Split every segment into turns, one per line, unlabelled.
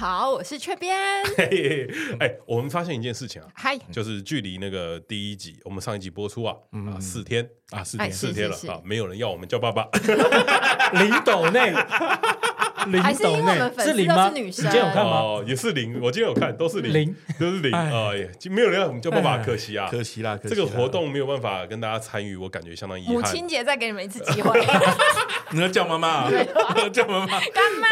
好，我是雀边。
嘿，哎，我们发现一件事情啊，
嗨，
就是距离那个第一集，我们上一集播出啊，啊，四天。啊，四天，四天了啊，没有人要我们叫爸爸，
零斗内。
还是因为我们粉丝都是女生，
你今天有看吗？
哦，也是零，我今天有看，都是零，
零
都是零。哎呀，没有人要我们叫爸爸，可惜啊，
可惜啦。
这个活动没有办法跟大家参与，我感觉相当遗憾。
母亲节再给你们一次机会，
你要叫妈妈，叫妈妈
干嘛？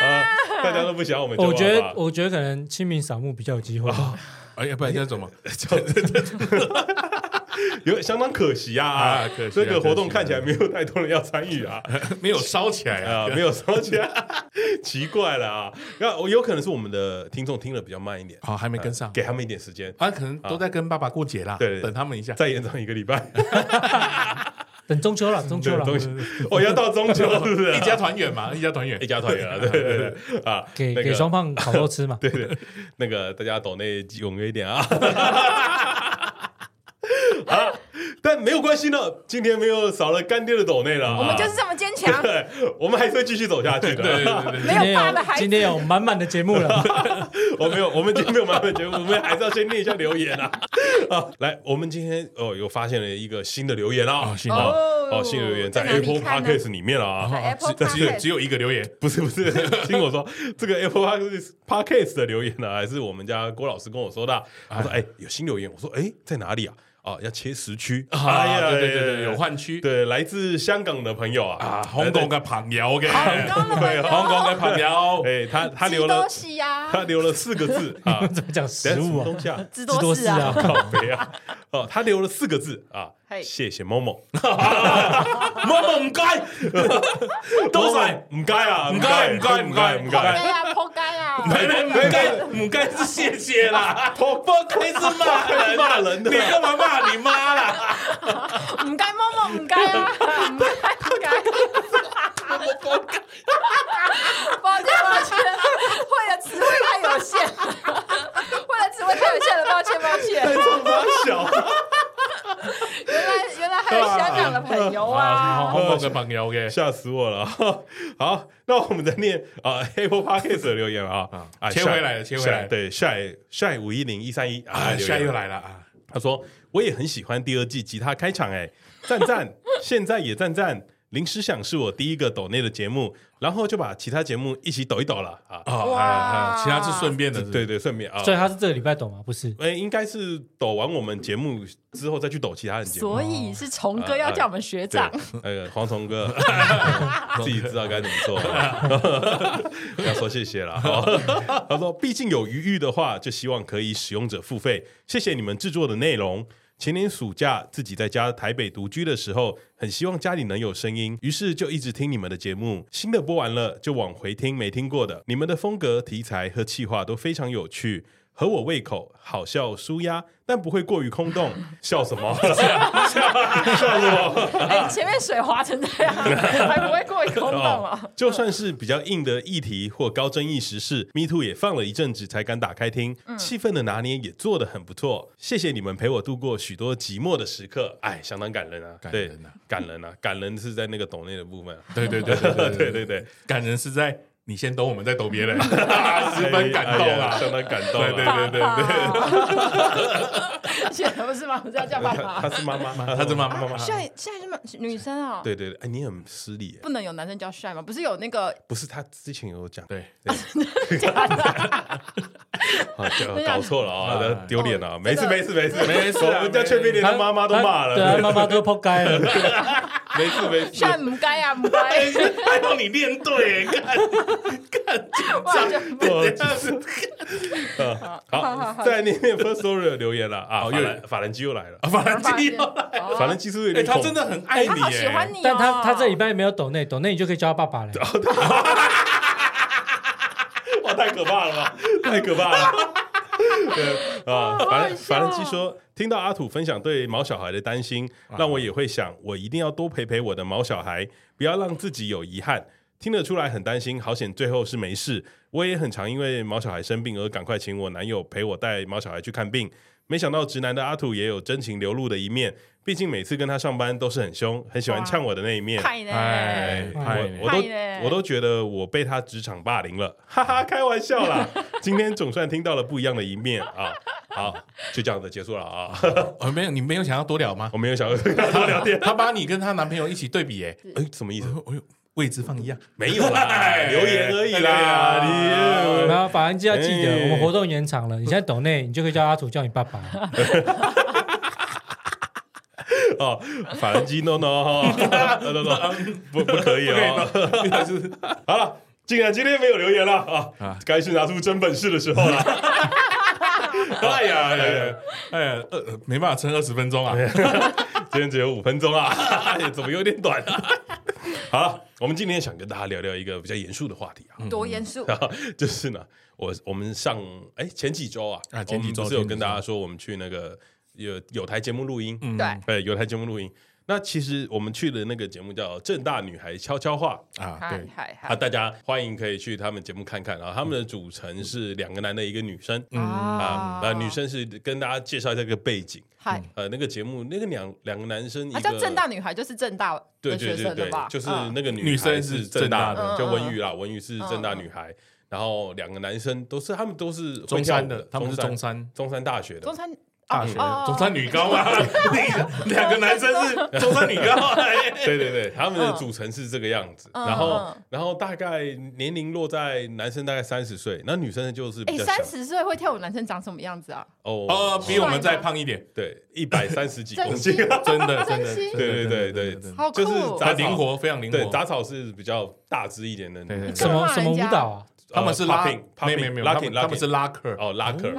大家都不想我们叫爸爸。
我觉得，我觉得可能清明扫墓比较有机会。
哎呀，不然叫什么？
有相当可惜啊！可惜这个活动看起来没有太多人要参与啊，
没有烧起来啊，
没有烧起来，奇怪了啊！那我有可能是我们的听众听了比较慢一点，
好，还没跟上，
给他们一点时间。
啊，可能都在跟爸爸过节啦，对，等他们一下，
再延长一个礼拜，
等中秋了，中秋了，
哦，要到中秋是不是？
一家团圆嘛，一家团圆，
一家团圆啊，对对对。啊，
给给双方烤肉吃嘛，
对对，那个大家抖内踊跃一点啊。啊！但没有关系呢，今天没有少了干爹的抖内了。
我们就是这么坚强，
对，我们还是会继续走下去的。
对对对，没有爸的孩子，
今天有满满的节目了。
我没有，我们今天没有满满的节目，我们还是要先念一下留言啊。啊，来，我们今天哦，有发现了一个新的留言啊，新的哦，新的留言在 Apple Podcast 里面了啊。
只有只有一个留言，
不是不是，听我说，这个 Apple Podcast 的留言呢，还是我们家郭老师跟我说的。他说：“哎，有新留言。”我说：“哎，在哪里啊？”哦，要切时区，
哎呀，对对对，有换区，
对，来自香港的朋友啊，
啊，香港嘅朋友嘅，
香
港嘅朋友，
哎，他他留了，他留了四个字 啊，
怎么讲食物
啊？
知 多士啊，
靠肥啊，哦，他留了四个字啊。谢谢某某，
某某唔该，多谢唔该啊，唔该唔该唔该唔该，
哎呀，扑街啊，
没没唔该唔该是谢谢啦，扑街是骂人骂人的，你干嘛骂你妈啦？
唔该某某唔该啊，唔该唔该，抱歉抱歉，会的词汇太有限，会的词汇太有限了，抱歉抱歉，
太这么小。
原来原来 还有香港的朋友啊！
香港的朋友嘅，
吓死我了。好，那我们再念啊，Apple Podcast 的留言啊
啊，切回来了，切回来。
对，帅帅五一零一三一啊
，，shy 又来了啊。
他说我也很喜欢第二季吉他开场，哎，赞赞，现在也赞赞。临时想是我第一个抖内的节目，然后就把其他节目一起抖一抖了啊！
啊，其他是顺便的，
对对，顺便啊。
所以他是这个礼拜抖吗？不是，
哎，应该是抖完我们节目之后再去抖其他人节目。
所以是虫哥要叫我们学长，
那个黄虫哥 自己知道该怎么做，要说谢谢了。他说，毕竟有余裕的话，就希望可以使用者付费。谢谢你们制作的内容。前年暑假自己在家台北独居的时候，很希望家里能有声音，于是就一直听你们的节目。新的播完了就往回听没听过的。你们的风格、题材和气话都非常有趣，合我胃口，好笑舒压。但不会过于空洞，笑什么？笑什么？
哎，前面水滑成这样，还不会过于空洞啊？
就算是比较硬的议题或高争议时事，Me Too 也放了一阵子才敢打开听，气氛的拿捏也做得很不错。谢谢你们陪我度过许多寂寞的时刻，哎，相当感人啊！感人啊！感人啊！感人是在那个抖内的部分，
对对对对对对对，感人是在。你先抖，我们再抖别人，十分感动啊，
相当感动。
对对对对
对，现在不是吗？我叫叫爸爸，
他是妈妈。吗？
他是妈妈。妈妈。
现在现在是女生啊？
对对对，哎，你很失礼，
不能有男生叫帅吗？不是有那个？
不是，他之前有
讲，对，
搞错了啊，丢脸了，没事没事没事。没事，我们家雀边连他妈妈都骂了，
对。啊，妈妈都扑街了，
没事没事，
帅唔该啊唔该，
还好你练对，看。看紧张，我就是，
好，在那边 First Story 留言了。啊，又来法兰基又来了，
法兰基又来了，
法兰基是不是？
他真的很爱你，
喜欢你，
但他他这礼拜没有抖内，抖内你就可以叫他爸爸了。
哇，太可怕了吧，太可怕了。对啊，法法兰基说，听到阿土分享对毛小孩的担心，让我也会想，我一定要多陪陪我的毛小孩，不要让自己有遗憾。听得出来很担心，好险最后是没事。我也很常因为毛小孩生病而赶快请我男友陪我带毛小孩去看病。没想到直男的阿土也有真情流露的一面，毕竟每次跟他上班都是很凶，很喜欢呛我的那一面。哎，我我都我都觉得我被他职场霸凌了，哈哈，开玩笑啦。今天总算听到了不一样的一面啊！好，就这样子结束了啊！
哦，没有，你没有想要多聊吗？
我没有想要多聊天。
他把你跟她男朋友一起对比，哎，
哎，什么意思？
哎呦，位置放一样，
没有啦，留言而已啦。你
然后法兰基要记得，我们活动延长了，你现在抖内，你就可以叫阿土叫你爸爸。
哦，法兰基 no no no no，不不可以哦。好了，竟然今天没有留言了啊，该是拿出真本事的时候了。
哎呀哎呀哎呀，呃，没办法撑二十分钟啊，
今天只有五分钟啊，怎么有点短啊？好了，我们今天想跟大家聊聊一个比较严肃的话题啊，
多严肃？
就是呢，我我们上哎前几周啊，啊前几周是有跟大家说我们去那个。有有台节目录音，
对，
对，有台节目录音。那其实我们去的那个节目叫《正大女孩悄悄话》
啊，对，
啊，大家欢迎可以去他们节目看看啊。他们的组成是两个男的，一个女生啊，那女生是跟大家介绍这个背景。
嗨，
呃，那个节目那个两两个男生，
叫正大女孩，就是正大的对对对吧？
就是那个女生是正大的，就文宇啦，文宇是正大女孩。然后两个男生都是他们都是
中山的，他们是中山
中山大学的，
中山。
大学中山女高啊，两个男生是中山女高，
对对对，他们的组成是这个样子，然后然后大概年龄落在男生大概三十岁，那女生就是哎
三十岁会跳舞男生长什么样子啊？
哦。
比我们再胖一点，
对，一百三十几 公斤，
真的真的，
对对对对，
就是
杂
灵活，非常灵活，
对，杂草是比较大只一点的，
什么什么舞蹈啊？
他们是拉，没有没有没有，他们是拉克，
哦拉克。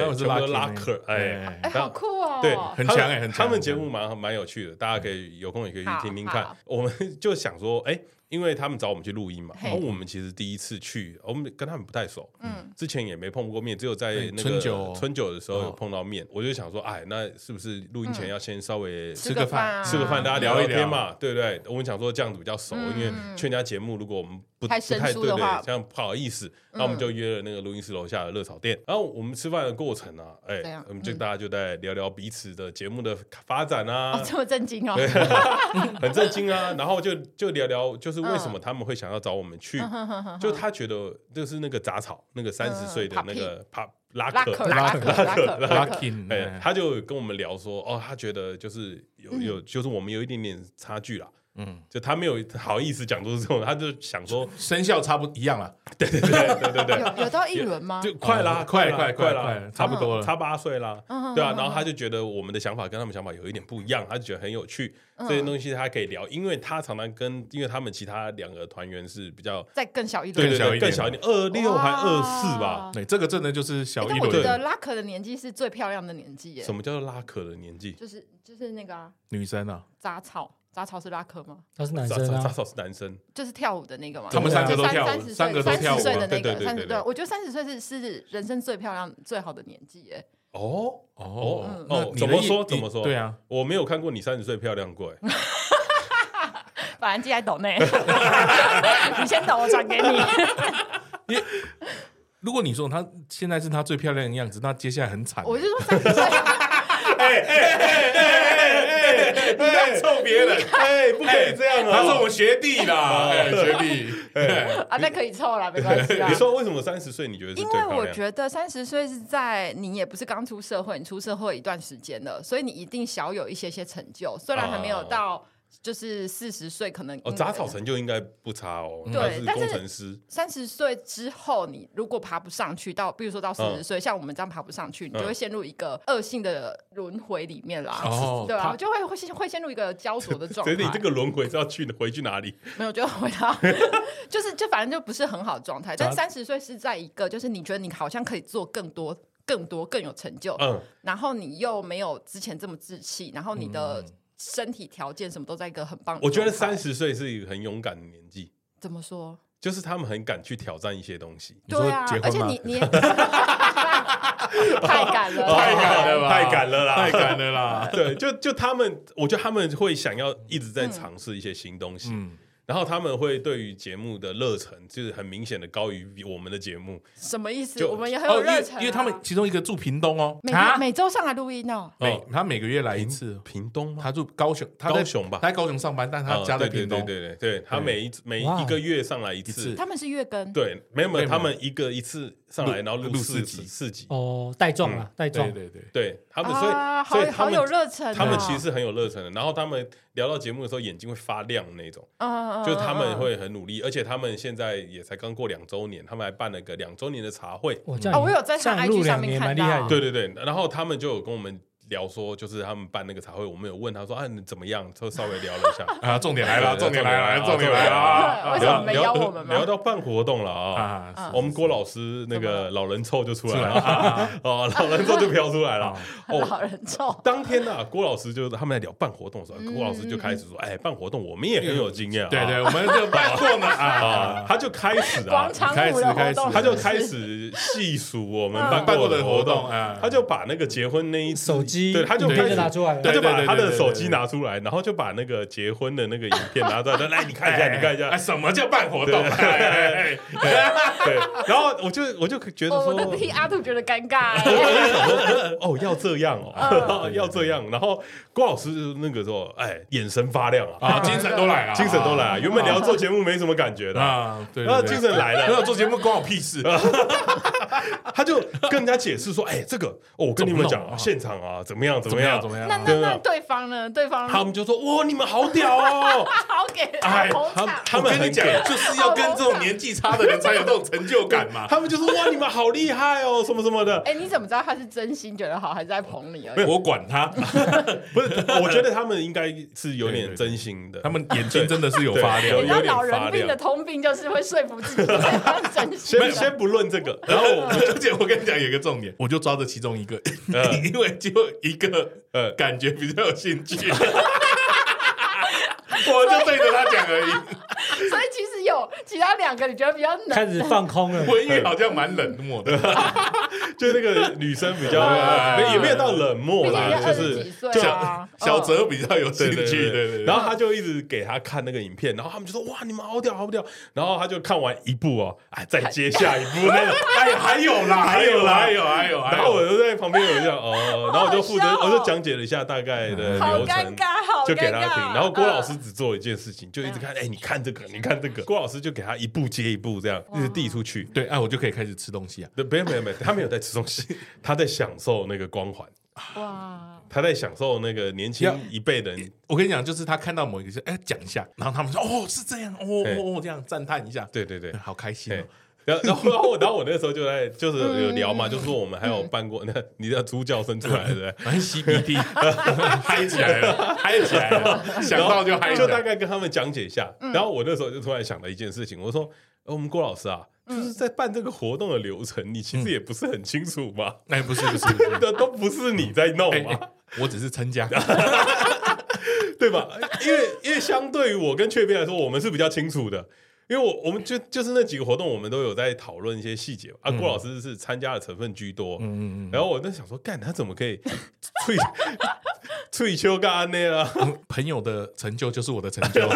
他们是拉客，哎，
哎，好酷哦！
对，
很强哎，很强。
他们节目蛮蛮有趣的，大家可以有空也可以去听听看。我们 就想说，哎。因为他们找我们去录音嘛，然后我们其实第一次去，我们跟他们不太熟，嗯，之前也没碰过面，只有在那个春酒春酒的时候有碰到面。我就想说，哎，那是不是录音前要先稍微
吃个饭，
吃个饭，大家聊一天嘛，对不对？我们想说这样子比较熟，因为劝人家节目，如果我们不太对对，这样不好意思，那我们就约了那个录音室楼下的热炒店。然后我们吃饭的过程啊，哎，我们就大家就在聊聊彼此的节目的发展啊，
这么震惊哦，
很震惊啊。然后就就聊聊，就是为什么他们会。想要找我们去，就他觉得就是那个杂草，那个三十岁的那个帕拉克拉克拉克拉克，哎，他就跟我们聊说，哦，他觉得就是有有，就是我们有一点点差距啦。嗯，就他没有好意思讲出这种，他就想说
生肖差不一样了。
对对对对对对，
有 有到一轮吗？
就快啦，快快快啦，
差不多了，
差八岁啦。对啊，然后他就觉得我们的想法跟他们想法有一点不一样，他就觉得很有趣，这些东西他可以聊，因为他常常跟，因为他们其他两个团员是比较
再更小一轮，
对对，更小一点，二六还二四吧？
对，这个真的就是小一轮。
我觉得拉可的年纪是最漂亮的年纪耶。
什么叫做拉可的年纪？
就是就是那个
女生啊，
杂草。杂草是拉克吗？
他是男生啊，
杂草是男生，
就是跳舞的那个嘛。
他们三个都跳舞，
三十岁
三十岁
的那个，三十对，我觉得三十岁是是人生最漂亮、最好的年纪耶。
哦哦哦，怎么说怎么说？
对啊，
我没有看过你三十岁漂亮过哎。
反正记在抖内，你先抖，我转给你。
如果你说他现在是他最漂亮的样子，那接下来很惨。
我就说三十岁。
哎哎哎哎哎！你在臭别人，哎，不可以这样啊！
他是我学弟啦，学弟，
啊，那可以臭啦，没关系。
你说为什么三十岁你觉得？因为
我觉得三十岁是在你也不是刚出社会，你出社会一段时间了，所以你一定小有一些些成就，虽然还没有到。就是四十岁可能
哦，杂草成就应该不差哦。对，但是工程师
三十岁之后，你如果爬不上去，到比如说到四十岁，像我们这样爬不上去，你就会陷入一个恶性的轮回里面啦。哦，对吧？就会会会陷入一个焦灼的状态。
所以你这个轮回是要去回去哪里？
没有，就回到 就是就反正就不是很好的状态。但三十岁是在一个就是你觉得你好像可以做更多、更多、更有成就，嗯，然后你又没有之前这么志气，然后你的。身体条件什么都在一个很棒。
我觉得三十岁是一个很勇敢的年纪。
怎么说？
就是他们很敢去挑战一些东西。
对啊，而且你你 太敢了，
太敢了，太敢了啦，
太敢了啦。
对，就就他们，我觉得他们会想要一直在尝试一些新东西。嗯。然后他们会对于节目的热忱，就是很明显的高于我们的节目。
什么意思？我们也很有热忱。
因为他们其中一个住屏东哦，
每每周上来录音哦。
每他每个月来一次。
屏东？他
住高雄，他
高雄吧？
他在高雄上班，但他家在屏东。
对对对，他每一每一个月上来一次。
他们是月更。
对，没有没有，他们一个一次上来，然后录
录
四
四集
四集。
哦，带状了，带状。
对对对，
对他们，所以
啊好好
所以他们
有热忱哦，
他们其实是很有热忱的。然后他们聊到节目的时候，眼睛会发亮那
种，
就是他们会很努力，而且他们现在也才刚过两周年，他们还办了个两周年的茶会。
我
我有在他
这样
IG
录两年
上面看到
蛮厉害的。
对对对，然后他们就有跟我们聊说，就是他们办那个茶会，我们有问他说啊，你怎么样？就稍微聊了一下。
啊，重点来了，重点来了，
重点来了！
为什么没邀我们吗
聊到办活动了啊！
啊，
我们郭老师那个老人臭就出
来
了啊！哦，老人臭就飘出来了。哦，
老人臭，
当天呢，郭老师就是他们在聊办活动的时候，郭老师就开始说：“哎，办活动我们也很有经验啊。”
对对，我们就办过呢啊
啊，，他就开始啊
开始开始，
他就开始细数我们
办过的
的活动
活动，啊，
他就把那个结婚那一
手机
对，他就
对
开始
拿出来
他就把他的手
机
拿出来，然后就把那个结婚的那个影片拿出来，来 你看一下，你看一下。
哎，，什么叫办活动？
对。然后我就我就觉得说，
哦我都替阿土觉得尴尬。
哦，要这样哦，要这样。然后郭老师那个时候，哎，眼神发亮啊，
啊，精神都来了，
精神都来了。原本你要做节目没什么感觉的，
啊，对，
然后精神来了。
没有做节目关我屁事。
他就跟人家解释说，哎，这个，哦，我跟你们
讲现场啊，
怎么样，怎么样
怎么样？
那那那对方呢？对方
他们就说，哇，你们好屌哦！
好给
哎他
场，
他
们跟你
讲，
就是要跟这种年纪差的人才有这种成就感嘛。
他们就说，哇，你们好厉害哦，什么什么的。
哎，你怎么知道他是真心觉得好，还是在捧你而已？
我管他，
不是，我觉得他们应该是有点真心的。
他们眼睛真的是有发亮
对
你老人
发亮
病的通病就是会说服自己。
先先不论这个，然后我
而且我跟你讲有一个重点，我就抓着其中一个，
嗯
因为就一个
呃
感觉比较有兴趣，我就对着他讲而已。
所以其实有其他两个你觉得比较冷，
开始放空了。
文玉好像蛮冷漠的，
就那个女生比较
对
也没有到冷漠啦，就是
小
嗯。
泽比较有
对
兴趣，
对对
对对。
然后他就一直给他看那个影片，然后他们就说哇，你们好屌好屌。然后他就看完一部哦，哎，再接下一部那个，
哎，还有啦，还有啦，还有，还有，
然后我就在旁边有这样哦，然后我就
负责，
我就讲解了一下大概的流程。
尴尬，好
就给他
听，
然后郭老师
嗯
只做一件事情，就一直看，哎，你看这个，你看这个，郭老师就给他一步接一步这样一直递出去。
对，哎，我就可以开始吃东西啊。
对，没有没有没有，他没有在吃东西，他在享受那个光环，
哇，
他在享受那个年轻一辈的人。
我跟你讲，就是他看到某一个事，哎，讲一下，然后他们说，哦，是这样，哦
哎
哦哦，这样赞叹一下，
对对对，
好开心哦。
然后 然后然后我然后我那时候就在就是有聊嘛，
嗯
就是说我们还有办过 那你的猪叫声出来，对不对？
很吸鼻涕，嗨起来了，嗨起来了，想到就嗨起
就大。概跟他们讲解一下。
嗯
然后我那时候就突然想了一件事情，我说：“呃我们郭老师啊，就是在办这个活动的流程，你其实也不是很清楚嘛，
哎，不是不是不是，
的 都不是你在弄嘛，
我只是参加。
对吧？因为因为相对于我跟雀边来说，我们是比较清楚的。”因为我我们就就是那几个活动，我们都有在讨论一些细节啊。郭老师是参加的成分居多，
嗯嗯嗯，
然后我在想说，干他怎么可以退退休干那啊？
朋友的成就就是我的成就。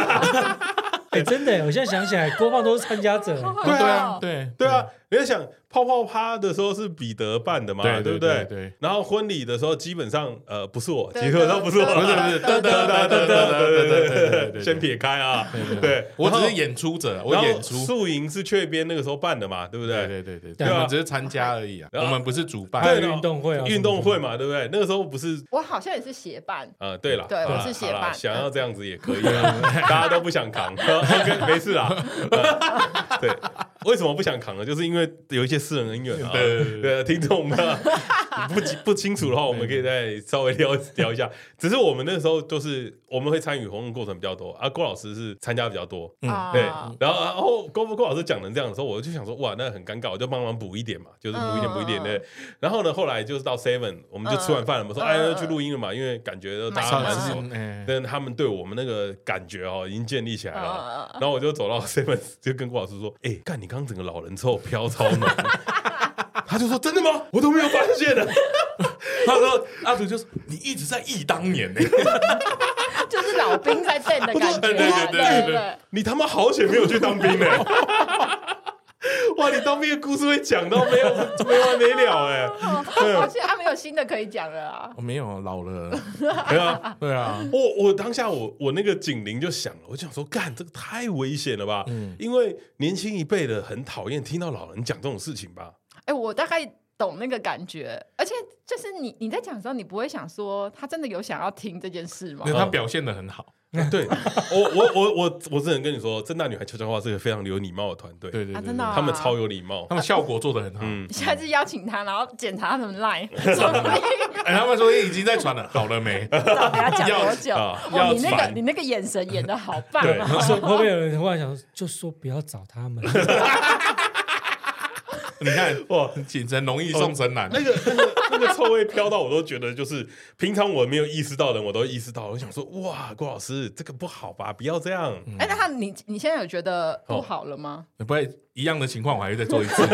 哎，真的耶，我现在想起来，郭放都是参加者。
对啊
对
对啊，你在想泡泡趴的时候是彼得办的嘛？对不
对？对。
然后婚礼的时候基本上呃不是我，基本都不是我，
不是不是，噔噔噔噔噔噔噔噔，
先撇开啊，对，
我只是演出者，我演出。
宿营是雀边那个时候办的嘛？对不
对？对对
对
对，
我们只是参加而已啊，我们不是主
办。对，运动会啊，
运动会嘛，对不对？那个时候不是
我好像也是协办。
呃，对了，对，
我是
协办，想要这样子也可以，大家都不想扛，没事啦。对，为什么不想扛呢？就是因为。有一些私人恩怨啊。
对 对对
对，听众们 不不清楚的话，我们可以再稍微聊聊一下。只是我们那时候就是我们会参与活动过程比较多，啊，郭老师是参加比较多，
嗯
对。然后然后郭郭老师讲成这样的时候，我就想说，哇，那很尴尬，我就帮忙补一点嘛，就是补一点补一点
嗯
对。然后呢，后来就是到 Seven，我们就吃完饭了嘛，说
嗯
哎
嗯
去录音了嘛，因为感觉都大家
上
蛮熟
次，
哎，
但他们对我们那个感觉哦，已经建立起来了。然后我就走到 Seven，就跟郭老师说：“哎、干你刚刚整个老人臭飘超浓。”他就说：“真的吗？我都没有发现呢。
他说阿祖就是你一直在忆当年呢，
就是老兵在变的感觉，
对对对对对
对，
你他妈好险没有去当兵呢！哇，你当兵的故事会讲到没有没完没了哎！
而且他没有新的可以讲了啊。
我没有老了，
对啊，
对啊，
我我当下我我那个警铃就响了，我就想说，干这个太危险了吧？因为年轻一辈的很讨厌听到老人讲这种事情吧。
哎，我大概懂那个感觉，而且就是你你在讲的时候，你不会想说他真的有想要听这件事吗？
因为他表现的很好。
对 我我我我我只能跟你说，正大女孩悄悄话是个非常有礼貌的团队。
对对对，
真的，
他们超有礼貌，
他们效果做得很好。嗯，
下次邀请他，然后检查他们 line。
哎，他们说已经在传了，好了没？
要讲多久？哦，你那个你那个眼神演的好 棒啊！
会不会有人忽然想说，就说不要找他们？
你看哇，锦城容易送神难。
那个那个那个臭味飘到，我都觉得就是平常我没有意识到的，我都意识到。我想说，哇，郭老师这个不好吧？不要这样。
哎，那他你你现在有觉得不好了吗？
不会一样的情况，我还会再做一次。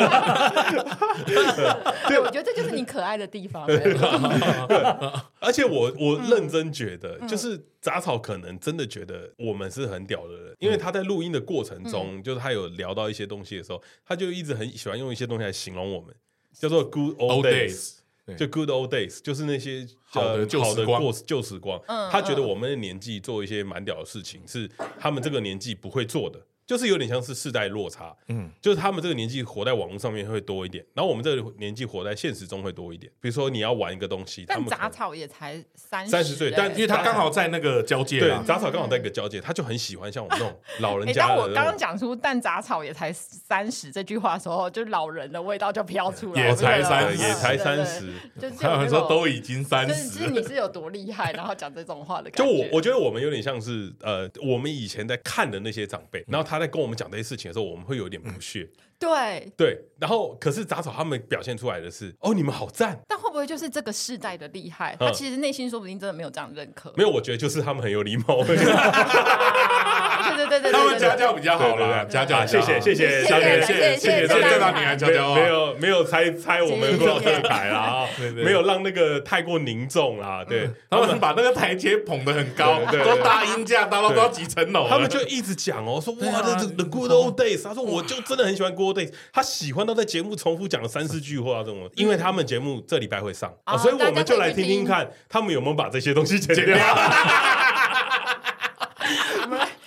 对，我觉得这就是你可爱的地方。
而且我我认真觉得，就是杂草可能真的觉得我们是很屌的人，因为他在录音的过程中，就是他有聊到一些东西的时候，他就一直很喜欢用一些东西来形容我们，叫做 good old days，就 good old days，就是那些
好的好的过
旧时光。他觉得我们的年纪做一些蛮屌的事情，是他们这个年纪不会做的。就是有点像是世代落差，嗯，就是他们这个年纪活在网络上面会多一点，然后我们这个年纪活在现实中会多一点。比如说你要玩一个东西，
但杂草也才三
三十岁，但
因为他刚好在那个交界，
对，杂草刚好在一个交界，他就很喜欢像我们这种老人家。
当我刚刚讲出“但杂草也才三十”这句话的时候，就老人的味道就飘出来，
也才三十，
也才三十，
就是
他们说都已经三十，
就是你是有多厉害，然后讲这种话的感觉。
就我我觉得我们有点像是呃，我们以前在看的那些长辈，然后他在跟我们讲这些事。事情的时候，我们会有点不屑。
对
对，然后可是杂草他们表现出来的是，哦，你们好赞。
但会不会就是这个世代的厉害？他其实内心说不定真的没有这样认可。
没有，我觉得就是他们很有礼貌。对
对对对，
他们家教比较好了，家教，谢谢谢谢谢谢谢谢谢谢大家，
没有没有猜猜我们过少台了啊，没有让那个太过凝重啦，对，
他们把那个台阶捧得很高，都大音架到多几层楼，
他们就一直讲哦，说哇，The good old days，他说我就真的很喜欢 good days，他喜欢到在节目重复讲了三四句话这种，因为他们节目这礼拜会上，所以我们就来听听看他们有没有把这些东西剪掉。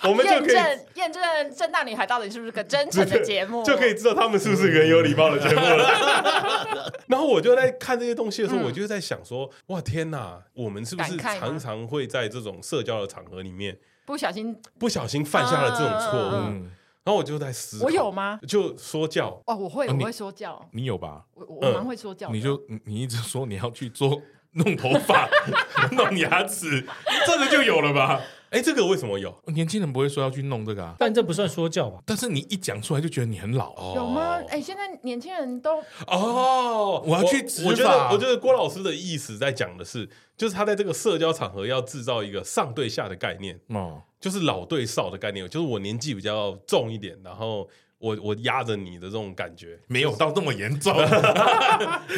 我们就可以验证正大女孩到底是不是个真诚的节目，
就可以知道他们是不是个很有礼貌的节目了。然后我就在看这些东西的时候，我就在想说：哇，天哪，我们是不是常常会在这种社交的场合里面
不小心
不小心犯下了这种错误？然后我就在思考，
我有吗？
就说教
哦，我会，我会说教。
你有吧？
我我蛮会说教。
你就你一直说你要去做弄头发、弄牙齿，这个就有了吧？
哎，这个为什么有？
年轻人不会说要去弄这个啊，
但这不算说教吧？
但是你一讲出来就觉得你很老，
有吗？哎，现在年轻人都
哦，
我要去执法。
我觉得，我觉得郭老师的意思在讲的是，就是他在这个社交场合要制造一个上对下的概念，哦，就是老对少的概念，就是我年纪比较重一点，然后。我我压着你的这种感觉
没有到那么严重，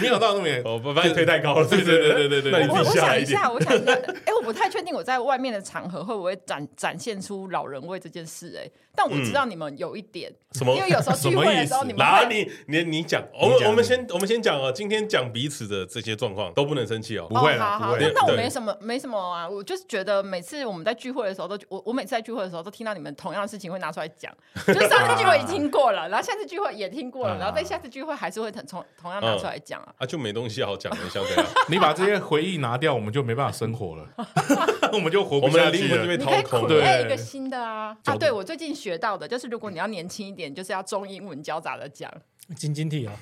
没有到那么严重，
我把你推太高了，对对对对对对。
我我想一下，我想一下，哎，我不太确定我在外面的场合会不会展展现出老人味这件事，哎，但我知道你们有一点
什么，
因为有时候聚会的时候你们，
来你你你讲，我们我们先我们先讲哦，今天讲彼此的这些状况都不能生气哦，
不会了，不会。那我没什么没什么啊，我就是觉得每次我们在聚会的时候都我我每次在聚会的时候都听到你们同样的事情会拿出来讲，就是上次聚会已经过了，然后下次聚会也听过了，然后在下次聚会还是会同同样拿出来讲啊，
啊就没东西好讲了，像这样，
你把这些回忆拿掉，我们就没办法生活了，我们就活不下去了。
你可以苦练一个新的啊。啊！对，我最近学到的就是，如果你要年轻一点，就是要中英文交杂的讲，
晶晶体啊，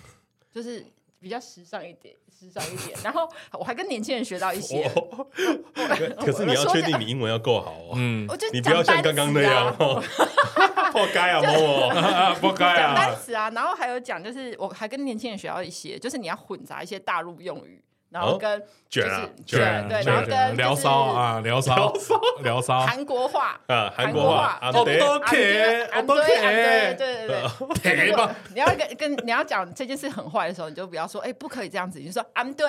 就是比较时尚一点。时尚一点，然后我还跟年轻人学到一些。
可是你要确定你英文要够好哦，嗯，你不要像刚刚那样哦，破该啊，某某，破该啊。
讲单词啊，然后还有讲，就是我还跟年轻人学到一些，就是你要混杂一些大陆用语。然后跟
卷啊卷，
对，然后跟
聊骚啊聊骚聊骚，
韩国话
啊韩国话
，OK OK，
对。对对对，你要跟跟你要讲这件事很坏的时候，你就不要说哎不可以这样子，你就说啊对，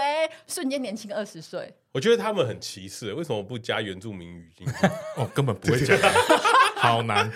瞬间年轻二十岁。
我觉得他们很歧视，为什么不加原住民语进去？
哦，根本不会讲，好难。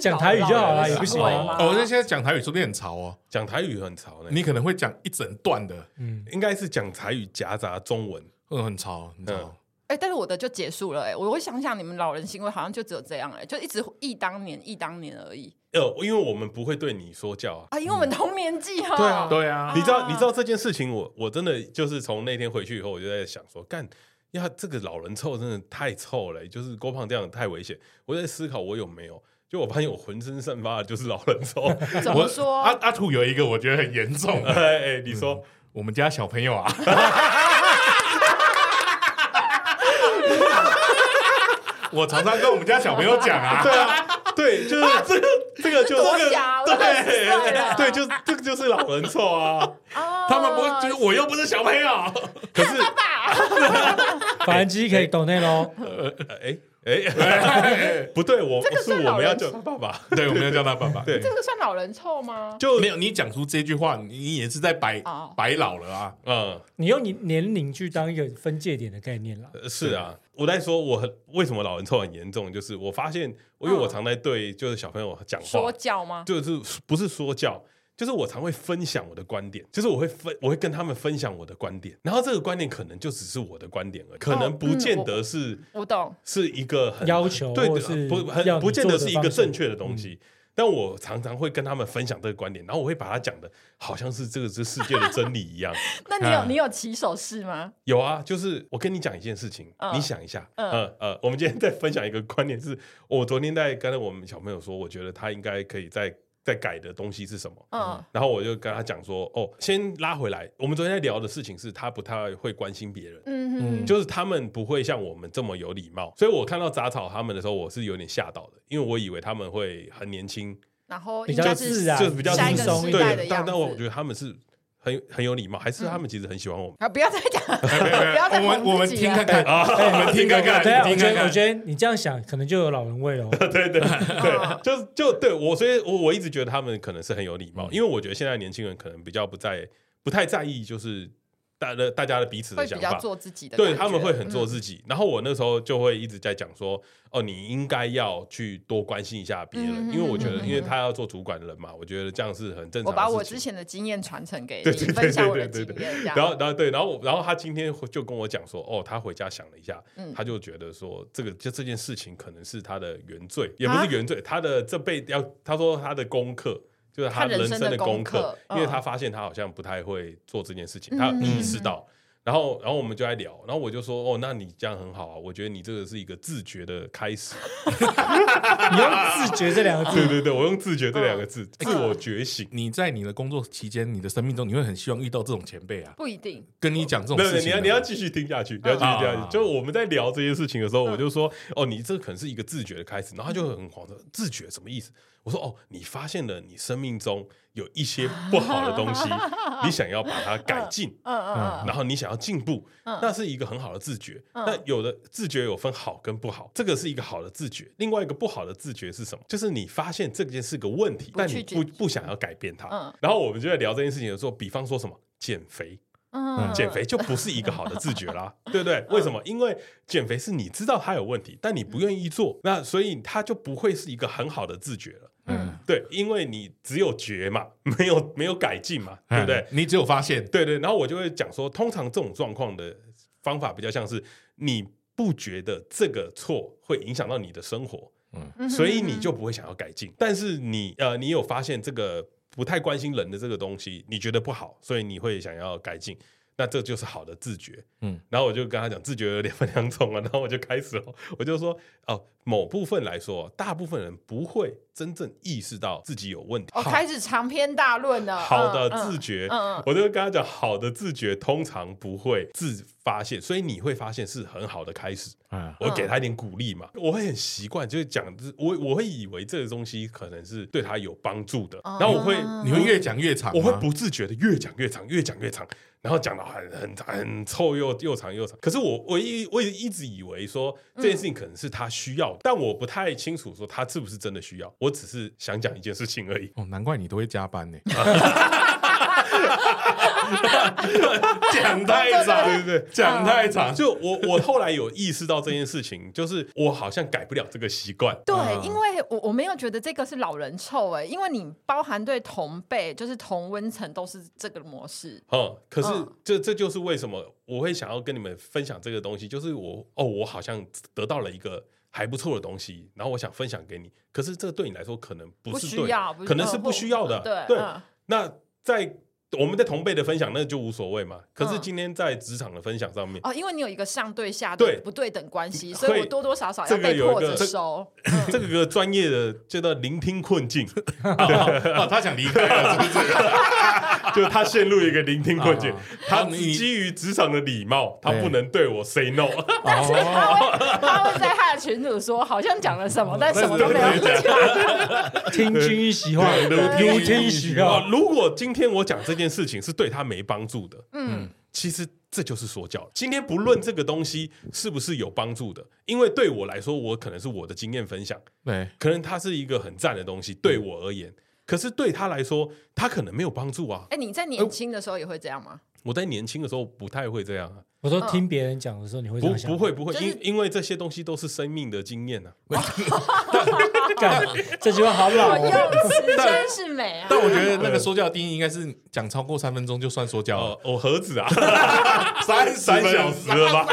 讲台语就好了，也不行吗？
哦，那现在讲台语说不定很潮哦，
讲台语很潮呢，
你可能会讲一整段的，
嗯，应该是讲台语夹杂中文，
嗯，很潮，很潮。
哎，但是我的就结束了哎，我会想想你们老人行为好像就只有这样哎，就一直忆当年忆当年而已。
呃，因为我们不会对你说教啊，
啊，因为我们同年纪哈。
对啊，
对啊，
你知道你知道这件事情，我我真的就是从那天回去以后，我就在想说，干呀，这个老人臭真的太臭了，就是郭胖这样太危险。我在思考我有没有，就我发现我浑身散发的就是老人臭。
怎么说？
阿阿土有一个我觉得很严重，
哎哎，你说
我们家小朋友啊。我常常跟我们家小朋友讲啊，
对啊，对，就是这个，这个就是个，
对，
对，就这个就是老人臭啊。
他们不是我又不是小朋友，
可是，
反正机可以懂内喽。
哎。哎，不对，我不是我们要叫他爸爸，
对，我们要叫他爸爸。
对，
这个算老人臭吗？
就
没有你讲出这句话，你也是在摆摆老了啊。
嗯，
你用你年龄去当一个分界点的概念了。
是啊，我在说我很为什么老人臭很严重，就是我发现，因为我常在对就是小朋友讲话
说教吗？
就是不是说教。就是我常会分享我的观点，就是我会分，我会跟他们分享我的观点，然后这个观点可能就只是我的观点而已，可能不见得是，
我懂，
是一个很
要求，
对，
不
很不见得是一个正确的东西。但我常常会跟他们分享这个观点，然后我会把它讲的好像是这个这世界的真理一样。
那你有你有起手式吗？
有啊，就是我跟你讲一件事情，你想一下，呃呃，我们今天在分享一个观点，是我昨天在跟我们小朋友说，我觉得他应该可以在。在改的东西是什么？嗯，然后我就跟他讲说，哦，先拉回来。我们昨天在聊的事情是他不太会关心别人，嗯嗯，就是他们不会像我们这么有礼貌。所以我看到杂草他们的时候，我是有点吓到的，因为我以为他们会很年轻，
然后
比较自然，
就是比较轻松，
对。
但但我觉得他们是。很很有礼貌，还是他们其实很喜欢我们？
啊，不要再讲，不要再
我们我们听看看啊，我们听看看。
对，我觉得我觉得你这样想，可能就有老人味了。
对 对对，就就对我，所以我我一直觉得他们可能是很有礼貌，因为我觉得现在年轻人可能比较不在不太在意，就是。大的大家的彼此的想法，
做自己的，
对他们会很做自己。然后我那时候就会一直在讲说，哦，你应该要去多关心一下别人，因为我觉得，因为他要做主管的人嘛，我觉得这样是很正常。我
把我之前的经验传承给你，分享我的经验。
然后，然后对，然后，然后他今天就跟我讲说，哦，他回家想了一下，他就觉得说，这个就这件事情可能是他的原罪，也不是原罪，他的这辈要他说他的功课。就是他人生的功课，因为他发现他好像不太会做这件事情，他意识到，然后，然后我们就在聊，然后我就说，哦，那你这样很好啊，我觉得你这个是一个自觉的开始。
你用自觉这两个字，
对对对，我用自觉这两个字，自我觉醒。
你在你的工作期间，你的生命中，你会很希望遇到这种前辈啊？
不一定，
跟你讲这种事情，
你要你要继续听下去，你要继续听下去。就我们在聊这些事情的时候，我就说，哦，你这可能是一个自觉的开始，然后他就很慌的，自觉什么意思？我说哦，你发现了你生命中有一些不好的东西，你想要把它改进，嗯嗯，然后你想要进步，那是一个很好的自觉。那有的自觉有分好跟不好，这个是一个好的自觉。另外一个不好的自觉是什么？就是你发现这件事个问题，但你不不想要改变它。然后我们就在聊这件事情的时候，比方说什么减肥。嗯，减肥就不是一个好的自觉啦，对不对？为什么？因为减肥是你知道它有问题，但你不愿意做，那所以它就不会是一个很好的自觉了。嗯，对，因为你只有觉嘛，没有没有改进嘛，对不对？
你只有发现，
对对。然后我就会讲说，通常这种状况的方法比较像是你不觉得这个错会影响到你的生活，嗯，所以你就不会想要改进。但是你呃，你有发现这个。不太关心人的这个东西，你觉得不好，所以你会想要改进，那这就是好的自觉。嗯，然后我就跟他讲，自觉有两分两种啊，然后我就开始了，我就说哦。某部分来说，大部分人不会真正意识到自己有问题。
我开始长篇大论了。
好的自觉，我就跟他讲，好的自觉通常不会自发现，所以你会发现是很好的开始。我给他一点鼓励嘛，我会很习惯，就是讲，我我会以为这个东西可能是对他有帮助的，然后我会，
你会越讲越长，
我会不自觉的越讲越长，越讲越长，然后讲的很很很臭又又长又长。可是我我一我也一直以为说这件事情可能是他需要。但我不太清楚说他是不是真的需要，我只是想讲一件事情而已。
哦，难怪你都会加班呢，讲太长，对不
对，
讲太长。
就我我后来有意识到这件事情，就是我好像改不了这个习惯。
对，因为我我没有觉得这个是老人臭哎，因为你包含对同辈，就是同温层都是这个模式。
嗯，可是这这就是为什么我会想要跟你们分享这个东西，就是我哦，我好像得到了一个还不错的东西，然后我想分享给你。可是这个对你来说可能不是对，可能是不需要的。对对，那在。我们在同辈的分享那就无所谓嘛，可是今天在职场的分享上面
哦，因为你有一个上对下对。不对等关系，所以我多多少少要被迫着收。
这个个专业的叫做聆听困境，
哦，他想离开了，是不是？
就他陷入一个聆听困境，他基于职场的礼貌，他不能对我 say no，
但是他会他会在他的群组说，好像讲了什么，但什么都没有。讲。
听君一席话，如听一席话。
如果今天我讲这件。这件事情是对他没帮助的，嗯，其实这就是说教。今天不论这个东西是不是有帮助的，因为对我来说，我可能是我的经验分享，对，可能它是一个很赞的东西，对我而言。可是对他来说，他可能没有帮助啊。
哎，你在年轻的时候也会这样吗？
我在年轻的时候不太会这样啊。
我说听别人讲的时候，你会
不不会不会，因因为这些东西都是生命的经验啊。
这句话好老，
用词真是美啊。
但我觉得那个说教的定义应该是讲超过三分钟就算说教了。
哦，何止啊，
三
三小时了吧？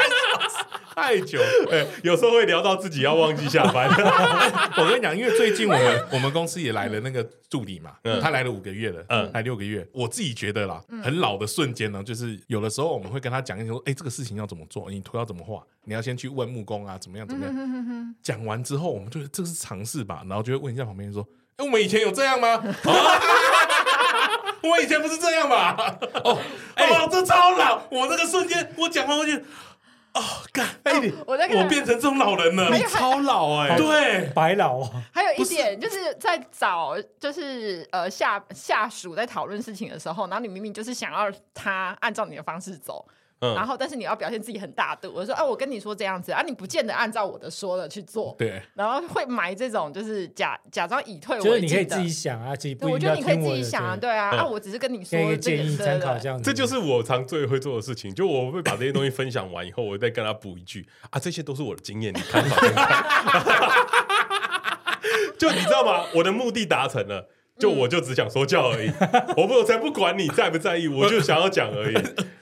太久，
哎，有时候会聊到自己要忘记下班。
我跟你讲，因为最近我们我们公司也来了那个助理嘛，他来了五个月了，嗯，来六个月。我自己觉得啦，很老的瞬间呢，就是有的时候我们会跟他讲一些说，哎，这个事情要怎么做，你图要怎么画，你要先去问木工啊，怎么样怎么样。讲完之后，我们就这是尝试吧，然后就会问一下旁边人说，哎，我们以前有这样吗？我以前不是这样吧？哦，哎，这超老，我那个瞬间，我讲完我就。哦，干！哎，我在我变成这种老人了，
你超老哎，
对，
白老。
还有一点就是在找，就是呃下下属在讨论事情的时候，然后你明明就是想要他按照你的方式走。然后，但是你要表现自己很大度。我说，啊，我跟你说这样子啊，你不见得按照我的说的去做。
对。
然后会埋这种，就是假假装以退为进。
就是你可以自己想啊，自己不。
我觉得你可以自己想啊，对啊。啊，我只是跟你说一个建议参考这样子。
这就是我常最会做的事情，就我会把这些东西分享完以后，我再跟他补一句啊，这些都是我的经验，你看好。就你知道吗？我的目的达成了，就我就只想说教而已。我不，我才不管你在不在意，我就想要讲而已。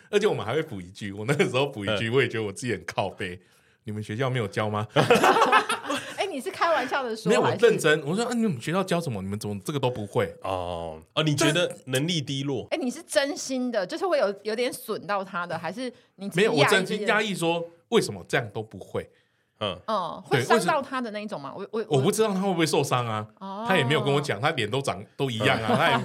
而且我们还会补一句，我那个时候补一句，我也觉得我自己很靠背。你们学校没有教吗？
哎，你是开玩笑的说？
没有，我认真。我说啊，你们学校教什么？你们怎么这个都不会？
哦哦，你觉得能力低落？
哎，你是真心的，就是会有有点损到他的，还是你
没有？我真心压抑说，为什么这样都不会？
嗯嗯，会伤到他的那一种吗？我我
我不知道他会不会受伤啊。他也没有跟我讲，他脸都长都一样啊。他也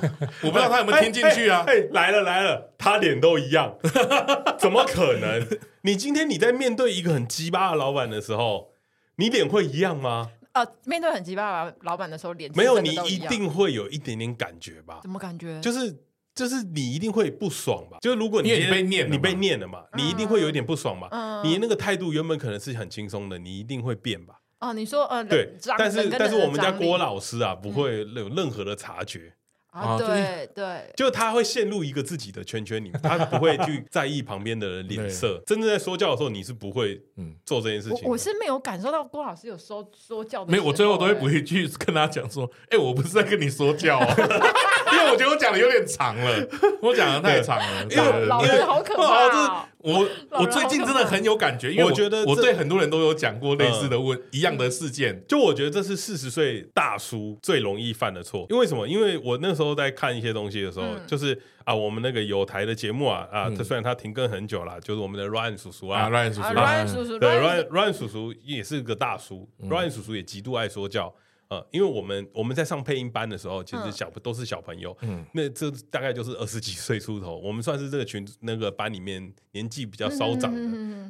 我不知道他有没有听进去啊。
哎，来了来了，他脸都一样，怎么可能？你今天你在面对一个很鸡巴的老板的时候，你脸会一样吗？
呃，面对很鸡巴的老板的时候，脸
没有，你一定会有一点点感觉吧？
怎么感觉？
就是。就是你一定会不爽吧？就是如果你
被念，
你被念了嘛，你一定会有一点不爽吧？你那个态度原本可能是很轻松的，你一定会变吧？
哦，你说呃，
对，但是但是我们家郭老师啊，不会有任何的察觉。
啊，对对，
就他会陷入一个自己的圈圈里面，他不会去在意旁边的人脸色。真正在说教的时候，你是不会嗯做这件事情。
我是没有感受到郭老师有说说教的。
没有，我最后都会补一句跟他讲说：“哎，我不是在跟你说教，因为我觉得我讲的有点长了，我讲的太长了。”
因为老师好可怕。
我我最近真的很有感觉，因为我觉得我对很多人都有讲过类似的问一样的事件。
就我觉得这是四十岁大叔最容易犯的错。因为什么？因为我那时候在看一些东西的时候，就是啊，我们那个有台的节目啊啊，这虽然他停更很久了，就是我们的 Ryan 叔叔啊
，Ryan 叔叔
，Ryan 叔叔，
对，Ryan Ryan 叔叔也是个大叔，Ryan 叔叔也极度爱说教。呃，因为我们我们在上配音班的时候，其实小都是小朋友，嗯，那这大概就是二十几岁出头，我们算是这个群那个班里面年纪比较稍长的。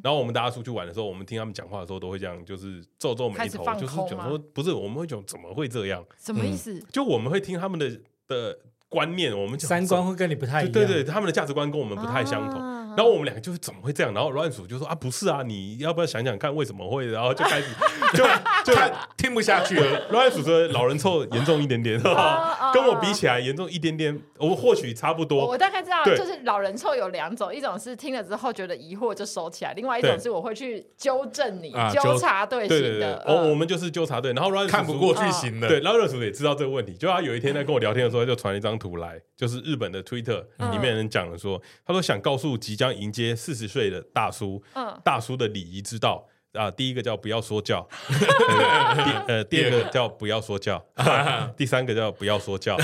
然后我们大家出去玩的时候，我们听他们讲话的时候，都会这样，就是皱皱眉头，就是讲说，不是，我们会讲怎么会这样？
什么意思？
就我们会听他们的的观念，我们
三观会跟你不太一样，
对对，他们的价值观跟我们不太相同。然后我们两个就是怎么会这样？然后罗汉鼠就说啊，不是啊，你要不要想想看为什么会？然后就开始 就就
听不下去了。
罗汉鼠说老人臭严重一点点，跟我比起来严重一点点，我或许差不多。
我大概知道，就是老人臭有两种，一种是听了之后觉得疑惑就收起来，另外一种是我会去纠正你，纠察队型的。
哦，我们就是纠察队，然后罗汉鼠
看不过去型的。
对，罗汉鼠也知道这个问题，就他有一天在跟我聊天的时候，就传了一张图来，就是日本的 Twitter 里面人讲了说，他说想告诉即将迎接四十岁的大叔，大叔的礼仪之道。啊，第一个叫不要说教，第呃第二个叫不要说教，第三个叫不要说教，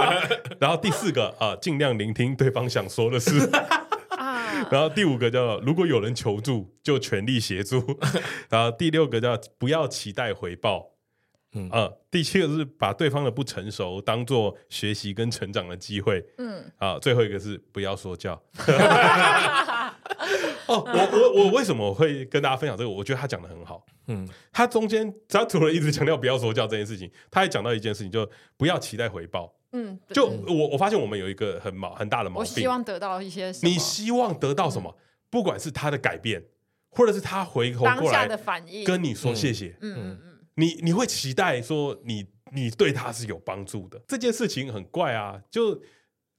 然后第四个啊尽量聆听对方想说的事，然后第五个叫如果有人求助就全力协助，然后第六个叫不要期待回报。嗯啊，第七个是把对方的不成熟当做学习跟成长的机会。嗯啊，最后一个是不要说教。哦，我我我为什么会跟大家分享这个？我觉得他讲的很好。嗯，他中间他除了一直强调不要说教这件事情，他还讲到一件事情，就不要期待回报。嗯，就我我发现我们有一个很毛很大的毛病，我
希望得到一些什
么？你希望得到什么？不管是他的改变，或者是他回头过来的反应，跟你说谢谢。嗯嗯嗯。你你会期待说你你对他是有帮助的，这件事情很怪啊！就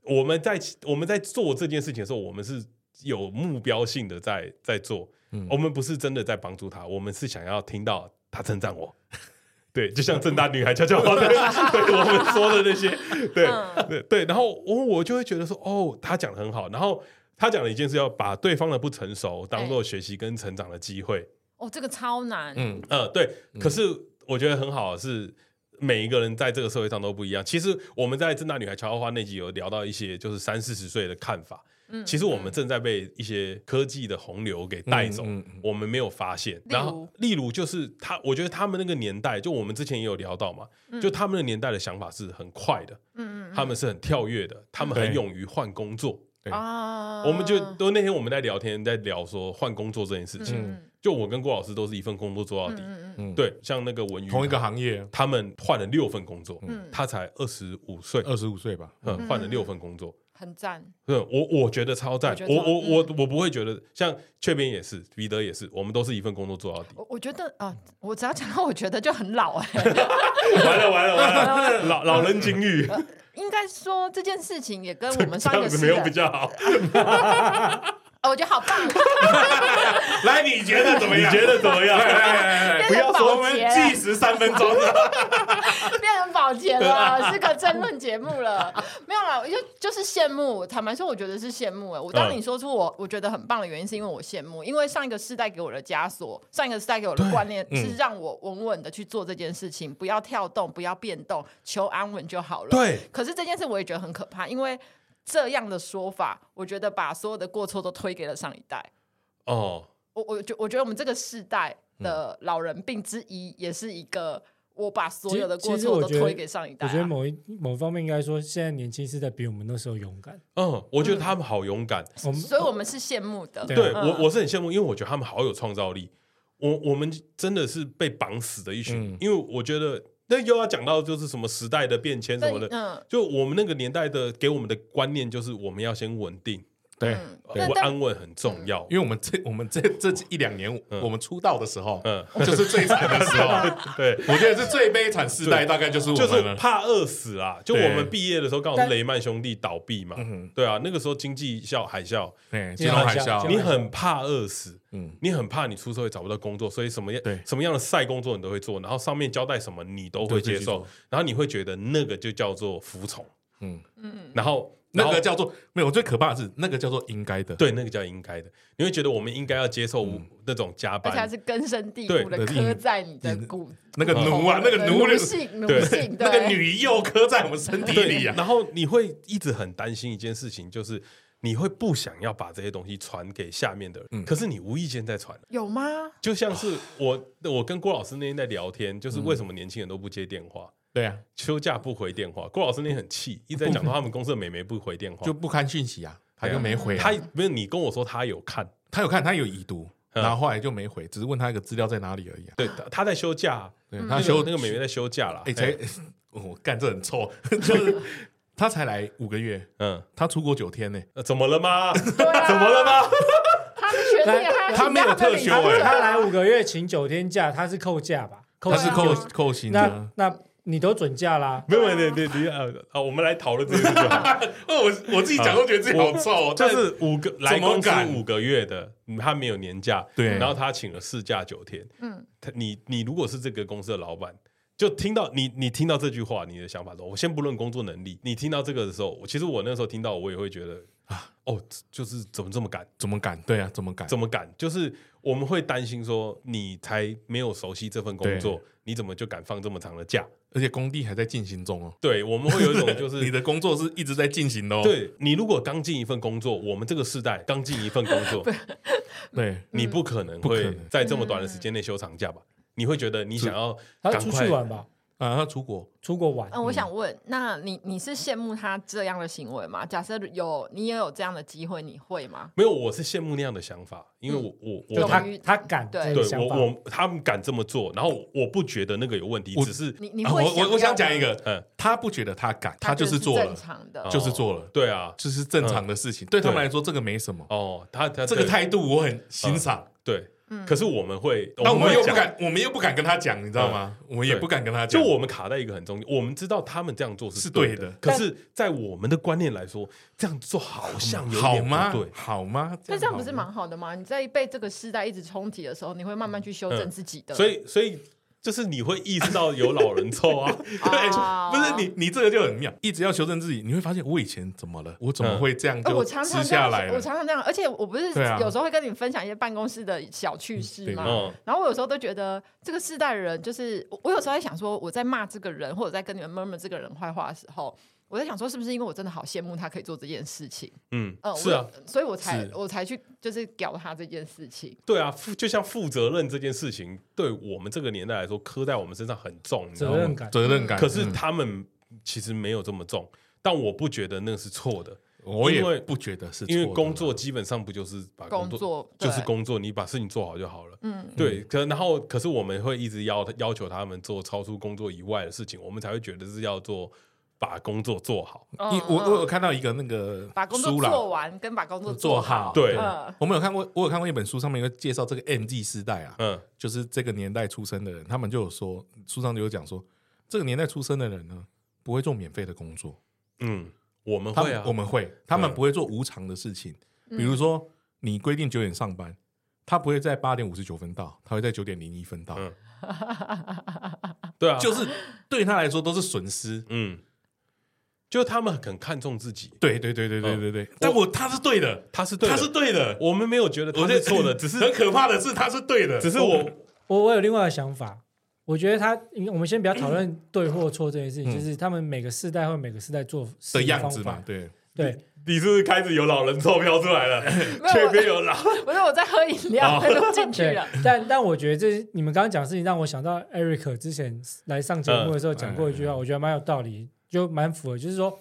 我们在我们在做这件事情的时候，我们是有目标性的在在做，嗯、我们不是真的在帮助他，我们是想要听到他称赞我，对，就像正大女孩悄悄话的，对我们说的那些，对对对，然后我我就会觉得说，哦，他讲的很好，然后他讲了一件事，要把对方的不成熟当做学习跟成长的机会。
哦，这个超难。
嗯呃，对，可是我觉得很好的是，每一个人在这个社会上都不一样。其实我们在正大女孩悄悄话那集有聊到一些，就是三四十岁的看法。嗯，其实我们正在被一些科技的洪流给带走，嗯嗯嗯、我们没有发现。然后，例如就是他，我觉得他们那个年代，就我们之前也有聊到嘛，嗯、就他们的年代的想法是很快的，嗯嗯，他们是很跳跃的，他们很勇于换工作。对。啊，我们就都那天我们在聊天，在聊说换工作这件事情。嗯。就我跟郭老师都是一份工作做到底，嗯嗯对，像那个文娱，
同一个行业，
他们换了六份工作，嗯，他才二十五岁，
二十五岁吧，
嗯，换了六份工作，
很赞，
对，我我觉得超赞，我我我我不会觉得，像雀边也是，彼得也是，我们都是一份工作做到底。
我我觉得啊，我只要讲到我觉得就很老 哎，
完了完了完了，老老人金玉，
应该说这件事情也跟我们上一个时
没有比较好。
我觉得好棒！
来，你觉得怎么样？
你觉得怎么样？
不要说我们计时三分钟，
变成保洁了，是个争论节目了。没有啦，我就就是羡慕。坦白说，我觉得是羡慕。哎，我当你说出我我觉得很棒的原因，是因为我羡慕，因为上一个世代给我的枷锁，上一个世代给我的观念是让我稳稳的去做这件事情，不要跳动，不要变动，求安稳就好了。
对。
可是这件事我也觉得很可怕，因为。这样的说法，我觉得把所有的过错都推给了上一代。哦，我我觉我觉得我们这个世代的老人病之一，也是一个我把所有的过错都推给上一代啊。
我觉得某一某方面应该说，现在年轻世代比我们那时候勇敢。
嗯，我觉得他们好勇敢，
嗯、所以我们是羡慕的。
对，我我是很羡慕，因为我觉得他们好有创造力。我我们真的是被绑死的一群，嗯、因为我觉得。那又要讲到就是什么时代的变迁什么的，嗯、就我们那个年代的给我们的观念就是我们要先稳定，
对，
我安稳很重要，
因为我们这我们这这一两年我们出道的时候，嗯，就是最惨的时候，对，我觉得是最悲惨时代，大概就是我们
就是怕饿死啊，就我们毕业的时候刚好是雷曼兄弟倒闭嘛，对啊，那个时候经济效海啸，
对，金融海啸，
你很怕饿死。嗯，你很怕你出社会找不到工作，所以什么样对。什么样的赛工作你都会做，然后上面交代什么你都会接受，然后你会觉得那个就叫做服从，嗯。嗯，然后
那个叫做没有，最可怕的是那个叫做应该的，
对，那个叫应该的，你会觉得我们应该要接受那种加班，
而且还是根深蒂固的刻在你的骨，
那个奴啊，那个奴
性，奴性，
那个女又刻在我们身体里啊，
然后你会一直很担心一件事情，就是。你会不想要把这些东西传给下面的人，嗯、可是你无意间在传，
有吗？
就像是我，我跟郭老师那天在聊天，就是为什么年轻人都不接电话？
对啊，
休假不回电话。郭老师那天很气，一直在讲到他们公司的美眉不回电话，
就不看讯息啊，他就没回、啊。
他没有，你跟我说他有看，
他有看，他有已读，嗯、然后后来就没回，只是问他一个资料在哪里而已、啊。
对，他在休假，对，他休那个美眉在休假了。哎，才 我干这很臭，就是。
他才来五个月，嗯，他出国九天呢，
怎么了
吗？啊，
怎么了吗？
他是学弟，
他没有特休哎，
他来五个月请九天假，他是扣假吧？
他是扣扣薪的，
那。你都准假啦？
没有没有没有没有啊！我们来讨论这个。
我我自己讲都觉得自己好臭。
就是五个来公司五个月的，他没有年假，
对，
然后他请了事假九天。嗯，他你你如果是这个公司的老板，就听到你你听到这句话，你的想法都，我先不论工作能力，你听到这个的时候，其实我那时候听到，我也会觉得啊，哦，就是怎么这么敢？
怎么敢？对啊，怎么敢？
怎么敢？就是我们会担心说，你才没有熟悉这份工作，你怎么就敢放这么长的假？
而且工地还在进行中哦。
对，我们会有一种就是
你的工作是一直在进行的哦。
对，你如果刚进一份工作，我们这个世代刚进一份工作，
对，
你不可能会在这么短的时间内休长假吧？你会觉得你想要赶
快出去玩吧？
啊，他出国
出国玩。
嗯，我想问，那你你是羡慕他这样的行为吗？假设有你也有这样的机会，你会吗？
没有，我是羡慕那样的想法，因为我我我
他他敢
对
对我我他们敢这么做，然后我不觉得那个有问题，只是
你你会
我我我想讲一个，嗯，他不觉得他敢，他就是做了，
正常的
就是做了，
对啊，
就是正常的事情，对他们来说这个没什么
哦，他他
这个态度我很欣赏，
对。可是我们会，
那我们又不敢，我们又不敢跟他讲，你知道吗？我们也不敢跟他讲。
就我们卡在一个很中间，我们知道他们这样做是对的，可是，在我们的观念来说，这样做好像有点不对，
好吗？
那这样不是蛮好的吗？你在被这个时代一直冲击的时候，你会慢慢去修正自己的。
所以，所以。就是你会意识到有老人臭啊，对，
不是你，你这个就很妙，一直要修正自己，你会发现我以前怎么了，我怎么会这样就吃下来？
我常常这样，而且我不是有时候会跟你分享一些办公室的小趣事嘛？然后我有时候都觉得这个世代的人，就是我有时候在想说，我在骂这个人或者在跟你们 murmur 这个人坏话的时候。我在想说，是不是因为我真的好羡慕他可以做这件事情？
嗯，嗯，是啊，
所以我才我才去就是屌他这件事情。
对啊，负就像负责任这件事情，对我们这个年代来说，磕在我们身上很重，
责任感，
责任感。
可是他们其实没有这么重，但我不觉得那是错的，
我也不觉得是，
因为工作基本上不就是把工作就是工作，你把事情做好就好了。嗯，对。可然后，可是我们会一直要要求他们做超出工作以外的事情，我们才会觉得是要做。把工作做好，
我我有看到一个那个
把工作做完跟把工作
做好，
对，
我们有看过，我有看过一本书，上面有介绍这个 MG 时代啊，嗯，就是这个年代出生的人，他们就有说，书上就有讲说，这个年代出生的人呢，不会做免费的工作，
嗯，我们会啊，
我们会，他们不会做无偿的事情，比如说你规定九点上班，他不会在八点五十九分到，他会在九点零一分到，
对啊，
就是对他来说都是损失，嗯。
就他们很看重自己，
对对对对对对对。但我他是对的，
他是对，
他是对的。
我们没有觉得他是错的，只是
很可怕的是他是对的。
只是我
我我有另外的想法，我觉得他，我们先不要讨论对或错这件事情，就是他们每个世代或每个世代做
的样子嘛。对
对，
你是不是开始有老人臭飘出来了？确实有老，
不是我在喝饮料，都进去了。
但但我觉得这你们刚刚讲的事情让我想到 Eric 之前来上节目的时候讲过一句话，我觉得蛮有道理。就蛮符合，就是说，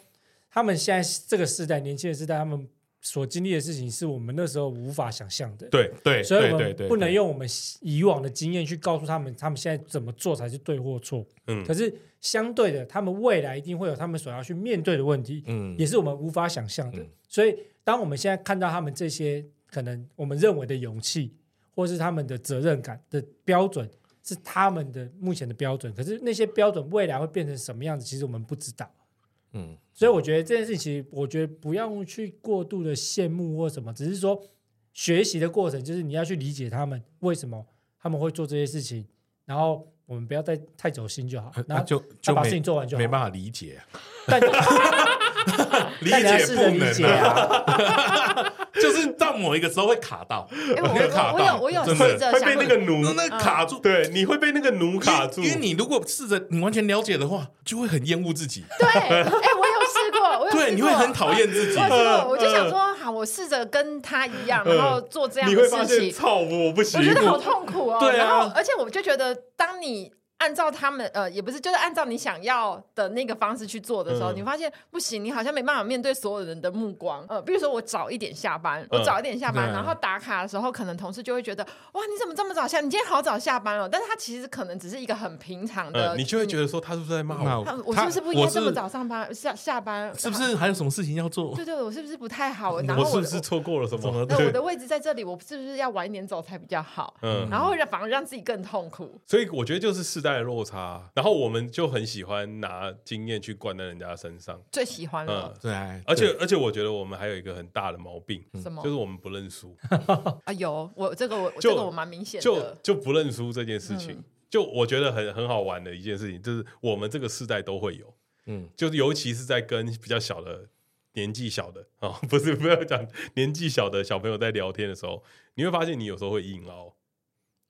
他们现在这个时代，年轻的时代，他们所经历的事情，是我们那时候无法想象的。
对对，
所以我们不能用我们以往的经验去告诉他们，他们现在怎么做才是对或错。嗯，可是相对的，他们未来一定会有他们所要去面对的问题，嗯，也是我们无法想象的。嗯，所以，当我们现在看到他们这些可能我们认为的勇气，或是他们的责任感的标准。是他们的目前的标准，可是那些标准未来会变成什么样子，其实我们不知道。嗯，所以我觉得这件事情，其实我觉得不要去过度的羡慕或什么，只是说学习的过程，就是你要去理解他们为什么他们会做这些事情，然后我们不要再太走心就好，然后 就就把事情做完就好。
没办法理解，
但
理解不能啊。就是到某一个时候会卡到，会卡到，
我有我有试着
会被那个奴
那卡住，
对，你会被那个奴卡住，
因为你如果试着你完全了解的话，就会很厌恶自己。
对，哎，我有试过，我有
对，你会很讨厌自己。
我就想说，好，我试着跟他一样，然后做这样的事情。
操，我不行，
我觉得好痛苦哦。对啊，而且我就觉得，当你按照他们呃，也不是，就是按照你想要的那个方式去做的时候，嗯、你发现不行，你好像没办法面对所有人的目光。呃，比如说我早一点下班，嗯、我早一点下班，然后打卡的时候，可能同事就会觉得，哇，你怎么这么早下？你今天好早下班哦。但是他其实可能只是一个很平常的，
嗯、你就会觉得说，他是不是在骂我？
我是不是不应该这么早上班下下班？
是不是还有什么事情要做？
对，对对，我是不是不太好？然后我，
我是不是错过了什么？
那我的位置在这里，我是不是要晚一点走才比较好？嗯，然后让反而让自己更痛苦。
所以我觉得就是世代的落差。然后我们就很喜欢拿经验去灌在人家身上，
最喜欢了。
对，
而且而且我觉得我们还有一个很大的毛病，
什么？
就是我们不认输。
啊，有我这个我这个我蛮明显的，
就就不认输这件事情，就我觉得很很好玩的一件事情，就是我们这个世代都会有，嗯，就是尤其是在跟比较小的年纪小的啊，不是不要讲年纪小的小朋友在聊天的时候，你会发现你有时候会硬凹。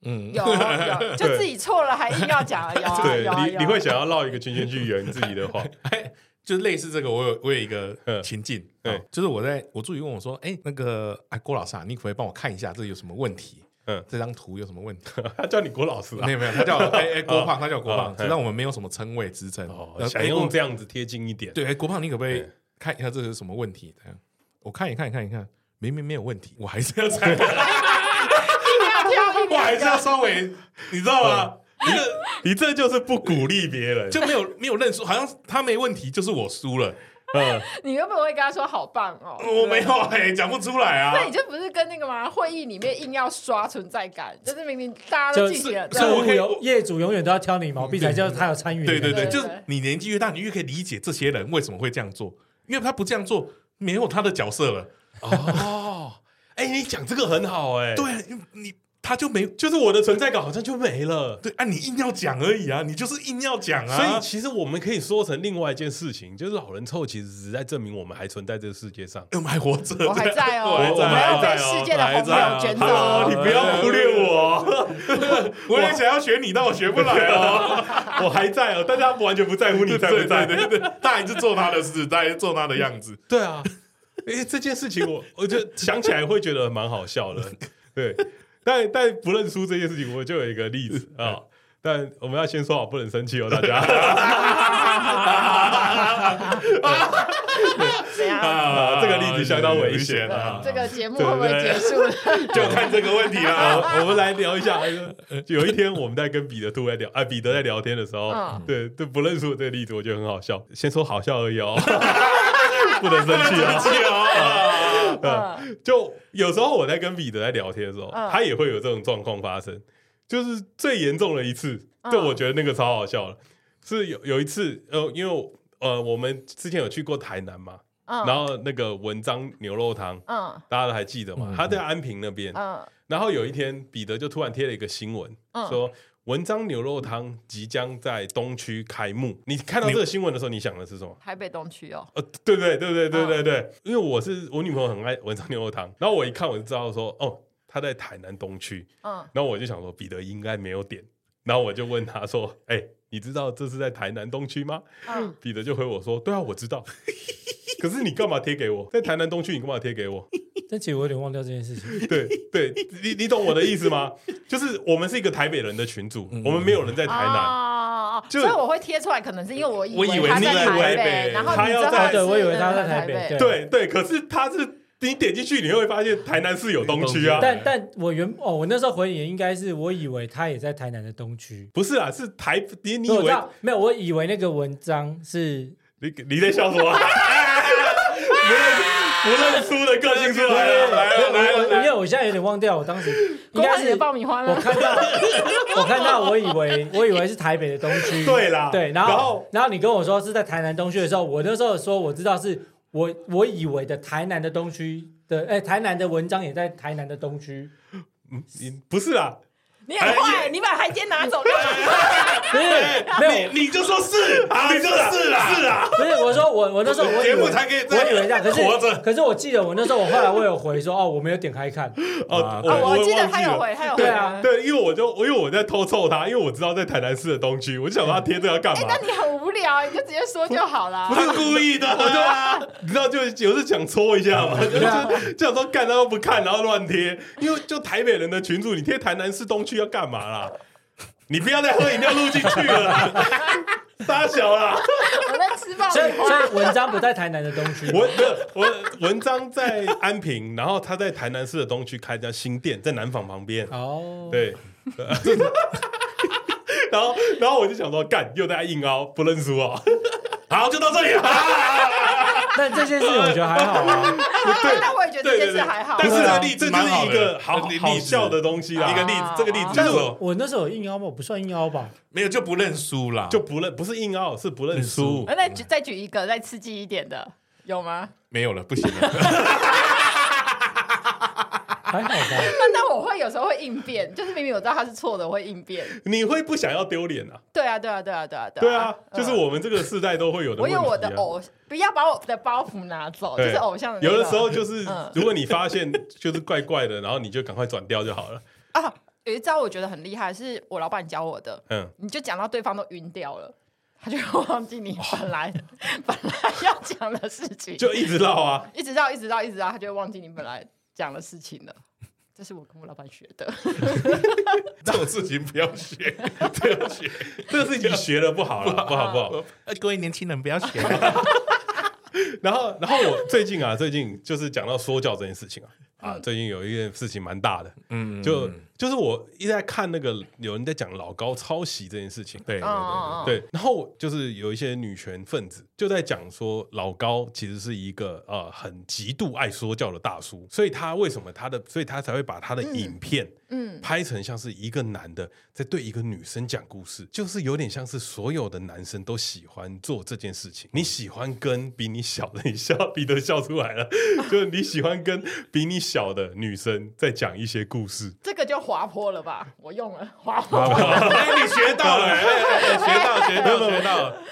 嗯，有有，就自己错了还硬要讲，有
对，你你会想要绕一个圈圈去圆自己的话，
就类似这个，我有我有一个情境，对，就是我在我助理问我说，哎，那个哎郭老师啊，你可不可以帮我看一下这有什么问题？嗯，这张图有什么问题？
他叫你郭老师啊？
没有没有，他叫哎哎郭胖，他叫郭胖，实际上我们没有什么称谓之称，
想用这样子贴近一点。
对，哎郭胖，你可不可以看一下这是什么问题？我看一看，看一看，明明没有问题，我还是要猜。我还是要稍微，你知道吗？
你这你这就是不鼓励别人，
就没有没有认输，好像他没问题，就是我输了。
嗯，你原本会跟他说好棒哦，
我没有哎，讲不出来啊。
那你就不是跟那个吗？会议里面硬要刷存在感，就是明明大家都进去了，
所以我业主永远都要挑你毛病，才叫他有参与。
对对对，就是你年纪越大，你越可以理解这些人为什么会这样做，因为他不这样做，没有他的角色了。
哦，哎，你讲这个很好哎，
对，你。他就没，
就是我的存在感好像就没了。
对，啊，你硬要讲而已啊，你就是硬要讲啊。
所以其实我们可以说成另外一件事情，就是老人臭其实只是在证明我们还存在这个世界上，
我们还活着，
我还在哦，我们还在世界的洪流卷走。
你不要忽略我，
我也想要学你，但我学不来哦。
我还在哦，大家完全不在乎你在不在，
对对对，他还是做他的事，他还是做他的样子。
对啊，哎，这件事情我我就想起来会觉得蛮好笑的，对。但 但不认输这件事情，我就有一个例子 啊。但我们要先说好，不能生气哦，大家。啊这个例子相当危险啊！
这个节目会不会结束了？
就看这个问题了。我们来聊一下。有一天我们在跟彼得兔在聊，啊，彼得在聊天的时候，对对，不认输这个例子，我觉得很好笑。先说好笑而已哦，不能生气哦。嗯，就有时候我在跟彼得在聊天的时候，他也会有这种状况发生。就是最严重的一次，就我觉得那个超好笑了。是有有一次，呃，因为呃，我们之前有去过台南嘛，然后那个文章牛肉汤，嗯，大家都还记得吗？他在安平那边，嗯，然后有一天彼得就突然贴了一个新闻，说。文章牛肉汤即将在东区开幕。你看到这个新闻的时候，你想的是什么？
台北东区哦。
呃，对对对对对对对，因为我是我女朋友很爱文章牛肉汤，然后我一看我就知道说，哦，他在台南东区。嗯。然后我就想说，彼得应该没有点，然后我就问他说，哎，你知道这是在台南东区吗？嗯。彼得就回我说，对啊，我知道。可是你干嘛贴给我？在台南东区，你干嘛贴给我？
但其实我有点忘掉这件事情。
对对，你你懂我的意思吗？就是我们是一个台北人的群组，我们没有人在台南，
所以我会贴出来，可能是因为我以为他在台北，然后他要在，
对，我以为他在台北，
对对。可是他是你点进去，你会发现台南是有东区啊。
但但我原哦，我那时候回你应该是我以为他也在台南的东区，
不是啊，是台你你以为
没有？我以为那个文章是
你你在笑什么？不认输的个性出来了，来来来，
因为我现在有点忘掉，我当时应该是
爆米花。
我看到，我看到，我以为我以为是台北的东区，
对啦，
对，然后然后你跟我说是在台南东区的时候，我那时候说我知道是我我以为的台南的东区的，哎，台南的文章也在台南的东区，
嗯，不是啦。
你很坏，你把海阶拿走
了。不是，没有，
你就说是，你就是啊，是啊。
不是，我说我我那时候我
节目才可以，
我以为这样，可是可是我记得我那时候我后来我有回说哦，我没有点开看。
哦，
我记得他有回，他有回。
对啊，
对，因为我就因为我在偷凑他，因为我知道在台南市的东区，我就想说他贴这个要干嘛？
那你很无聊，你就直接说就好了。
不是故意的，我就你知道就有时想戳一下嘛，就就想说干他都不看，然后乱贴，因为就台北人的群主，你贴台南市东区要干嘛啦？你不要再喝饮料录进去了，大小啦。
我在吃爆。
所以所以文章不在台南的东区，
文文文章在安平，然后他在台南市的东区开一家新店，在南纺旁边。
哦，
对。然后然后我就想说，干又在硬凹，不认输啊。好，就到这里了。
但这件事我觉得还好啊。
对，那我也觉得这件事还好。
但是这个例子就是一个好好笑的东西啦。一个例子，这个例子就是
我那时候有硬凹吗？我不算硬凹吧？
没有，就不认输啦，
就不认，不是硬凹，是不认输。
那再举再举一个再刺激一点的，有吗？
没有了，不行了。
还好吧？
那那我会有时候会应变，就是明明我知道他是错的，我会应变。
你会不想要丢脸啊？
对啊，对啊，对啊，对啊，
对啊，就是我们这个世代都会有的。
我有我的偶，不要把我的包袱拿走，就是偶像的。
有的时候就是，如果你发现 就是怪怪的，然后你就赶快转掉就好了。
啊，有一招我觉得很厉害，是我老板教我的。嗯，你就讲到对方都晕掉了，他就忘记你本来 本来要讲的事情，
就一直绕啊，
一直绕，一直绕，一直绕，他就会忘记你本来讲的事情了。这是我跟我老板学的
这种事情不要学，不要学，
这个事情学了不好了，不好不好，
各位年轻人不要学。
然后，然后我最近啊，最近就是讲到说教这件事情啊，啊，最近有一件事情蛮大的，嗯，就。就是我一直在看那个有人在讲老高抄袭这件事情，对对对对，然后就是有一些女权分子就在讲说老高其实是一个呃很极度爱说教的大叔，所以他为什么他的，所以他才会把他的影片嗯拍成像是一个男的在对一个女生讲故事，就是有点像是所有的男生都喜欢做这件事情，你喜欢跟比你小的，你笑彼得笑出来了，就是你喜欢跟比你小的女生在讲一些故事，
这个就。滑坡了吧？我用了滑坡，
哎，你学到了，学到，学到，学到了。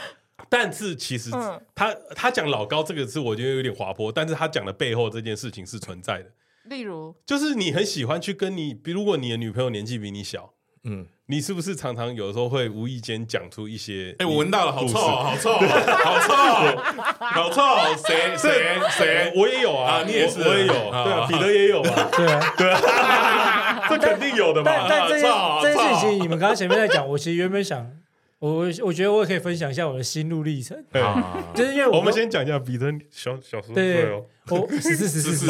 但是其实他他讲老高这个字，我觉得有点滑坡。但是他讲的背后这件事情是存在的。
例如，
就是你很喜欢去跟你，比如果你的女朋友年纪比你小，嗯。你是不是常常有时候会无意间讲出一些？
哎，我闻到了，好臭，好臭，好臭，好臭！谁谁谁？
我也有啊，你也是，我也有，对啊，彼得也有嘛，对啊，对啊，这肯定有的嘛。
但但这件这件事情，你们刚刚前面在讲，我其实原本想，我我觉得我也可以分享一下我的心路历程，就是因为
我们先讲一下彼得小小时候，对哦，
我十四十四十四。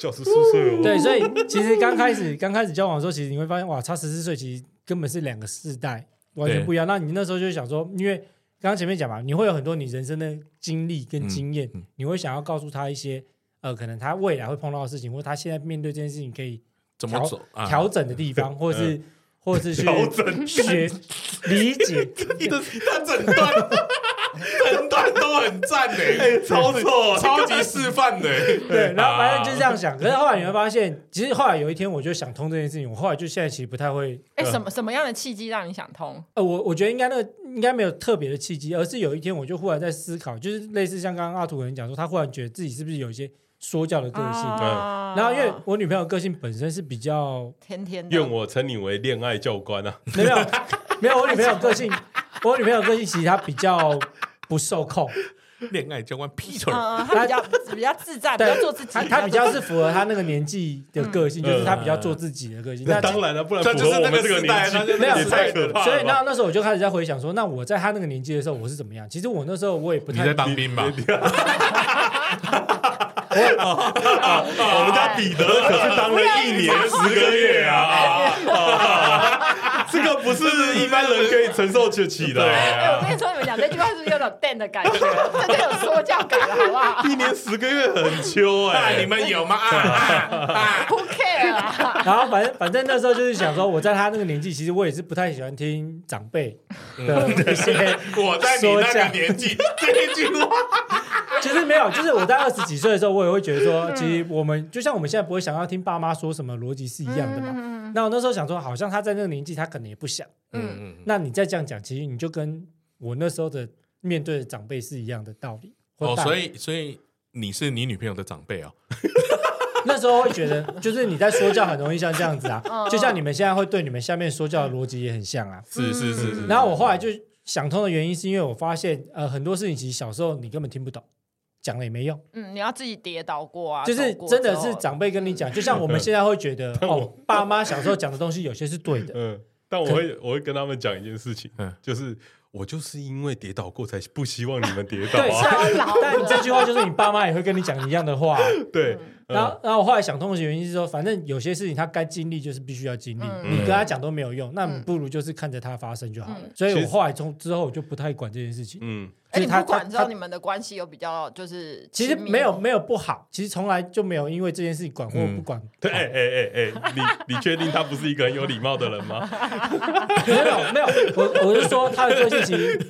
小十四。岁哦，
对，所以其实刚开始刚开始交往的时候，其实你会发现哇，差十四岁，其实根本是两个世代，完全不一样。那你那时候就想说，因为刚刚前面讲嘛，你会有很多你人生的经历跟经验，嗯。嗯、你会想要告诉他一些呃，可能他未来会碰到的事情，或者他现在面对这件事情可以
怎么走
调、啊、整的地方，或者是、嗯、或者是去
调整
学理解
你的他诊断。很短都很赞呢，超错，超级示范的。
对，然后反正就是这样想。可是后来你会发现，其实后来有一天，我就想通这件事情。我后来就现在其实不太会。
哎，什么什么样的契机让你想通？
呃，我我觉得应该那个应该没有特别的契机，而是有一天我就忽然在思考，就是类似像刚刚阿土人讲说，他忽然觉得自己是不是有一些说教的个性。然后因为我女朋友个性本身是比较
天天，
愿我称你为恋爱教官啊。
没有 没有，我女朋友个性，我女朋友个性其实她比较。不受控，
恋爱教官 Peter，
他比较比较自在，比较做自己。
他比较是符合他那个年纪的个性，就是他比较做自己的个性。
那当然了，不然符合我们这个年纪，也太可怕。
所以那那时候我就开始在回想说，那我在他那个年纪的时候，我是怎么样？其实我那时候我也不太。
你在当兵吧？
我们家彼得可是当了一年十个月啊。这个不是一般人可以承受得起的。
哎，我跟你说，你们讲这句话是不是有点 Dan 的感觉？这就有说教感了，好不好？
一年十个月很秋哎，
你们有吗？
啊，Who care 啊？
然后反正反正那时候就是想说，我在他那个年纪，其实我也是不太喜欢听长辈的那些。
我在你那个年纪，这一句话，
其 实没有，就是我在二十几岁的时候，我也会觉得说，其实我们就像我们现在不会想要听爸妈说什么，逻辑是一样的嘛。那我那时候想说，好像他在那个年纪，他可能也不想。嗯嗯。那你再这样讲，其实你就跟我那时候的面对的长辈是一样的道理。
哦，所以所以你是你女朋友的长辈哦？
那时候会觉得，就是你在说教很容易像这样子啊，就像你们现在会对你们下面说教的逻辑也很像啊。
是是是是。
然后我后来就想通的原因，是因为我发现，呃，很多事情其实小时候你根本听不懂。讲了也没用，
嗯，你要自己跌倒过啊，
就是真的是长辈跟你讲，就像我们现在会觉得哦，爸妈小时候讲的东西有些是对的，嗯，
但我会我会跟他们讲一件事情，嗯，就是。我就是因为跌倒过，才不希望你们跌倒啊！
对，但这句话就是你爸妈也会跟你讲一样的话。
对，
嗯、然后，然后我后来想通的原因是说，反正有些事情他该经历就是必须要经历，嗯、你跟他讲都没有用，那你不如就是看着他发生就好了。嗯、所以我后来从之后我就不太管这件事情。嗯。
哎，你不管知道你们的关系有比较，就是
其实没有没有不好，其实从来就没有因为这件事情管或不管。
对，哎哎哎哎，你你确定他不是一个很有礼貌的人吗？
没有没有，我我是说他的个性其实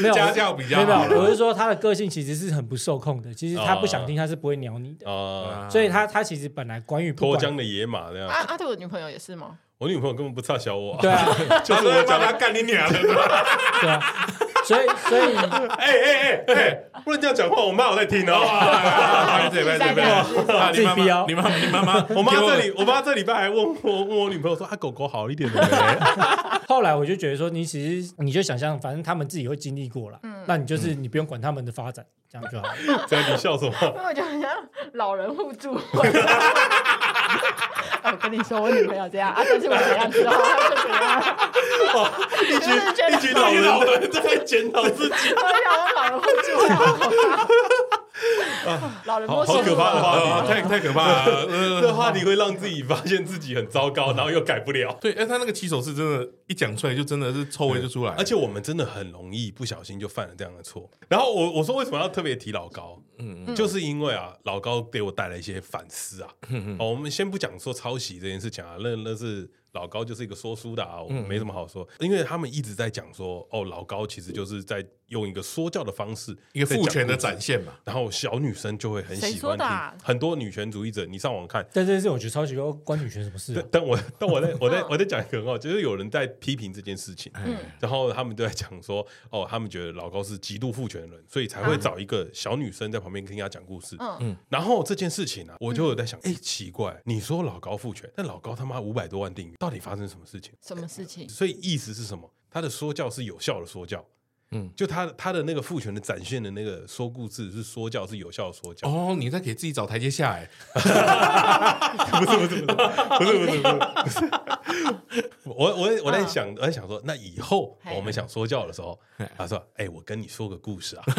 没有
家教比较
好。我是说他的个性其实是很不受控的，其实他不想听他是不会鸟你的。哦，所以他他其实本来关于
脱缰的野马这样。
阿阿对我女朋友也是吗？
我女朋友根本不差小我。
对啊，
就是我讲她干你娘的。
对啊。所以，所以，
哎哎哎哎，不能这样讲话，我妈我在听哦。这边这边，
自己逼哦。
你妈你妈妈，我妈这里，我妈这礼拜还问我问我女朋友说，啊狗狗好一点了没？
后来我就觉得说，你其实你就想象，反正他们自己会经历过了，那你就是你不用管他们的发展，这样就好。
这样你笑什么？
因为我觉得像老人互助。我 跟你说，我女朋友这样啊，但是我怎样知道她就怎样。哇，
一群一群老人在检讨自己。
我想老人互助。老人
好可怕的话题，太太可怕了。这话题会让自己发现自己很糟糕，然后又改不了。
对，哎，他那个起手是真的，一讲出来就真的是臭味就出来。
而且我们真的很容易不小心就犯了这样的错。然后我我说为什么要特别提老高？嗯，就是因为啊，老高给我带来一些反思啊。哦，我们先不讲说抄袭这件事情啊，那那是。老高就是一个说书的啊，我没什么好说，因为他们一直在讲说，哦，老高其实就是在用一个说教的方式，
一个父权的展现嘛。
然后小女生就会很喜欢听，很多女权主义者，你上网看。
但这件事我觉得超级关女权什么事？
但我但我在我在我在讲一个很好，就是有人在批评这件事情，然后他们都在讲说，哦，他们觉得老高是极度父权的人，所以才会找一个小女生在旁边听他讲故事。嗯，然后这件事情呢，我就有在想，哎，奇怪，你说老高父权，但老高他妈五百多万订阅，到底发生什么事情？
什么事情？
所以意思是什么？他的说教是有效的说教，嗯，就他他的那个父权的展现的那个说故事是说教是有效的说教。
哦，你在给自己找台阶下哎？
不是不是不是不是不是不是，我我我在想我在想说，那以后我们想说教的时候，他说：“哎，我跟你说个故事啊。”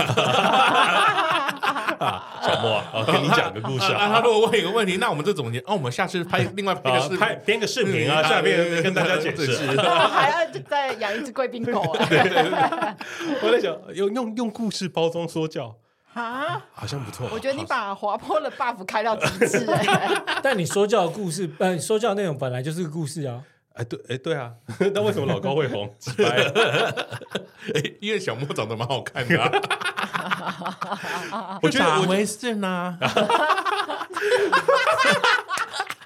啊，小莫我，跟你讲个故事啊。
他如果问一个问题，那我们就总结。哦，我们下次拍 另外拍个视
拍编个视频啊，下面跟大家解释。
还要再养一只贵宾狗
我在想用用用故事包装说教啊，好像不错。
我觉得你把滑坡的 buff 开到极致。
但你说教的故事，呃，说教的内容本来就是个故事啊。
哎，对，哎，对啊。那为什么老高会红？
哎，因为小莫长得蛮好看的。
我觉得咋回事呢？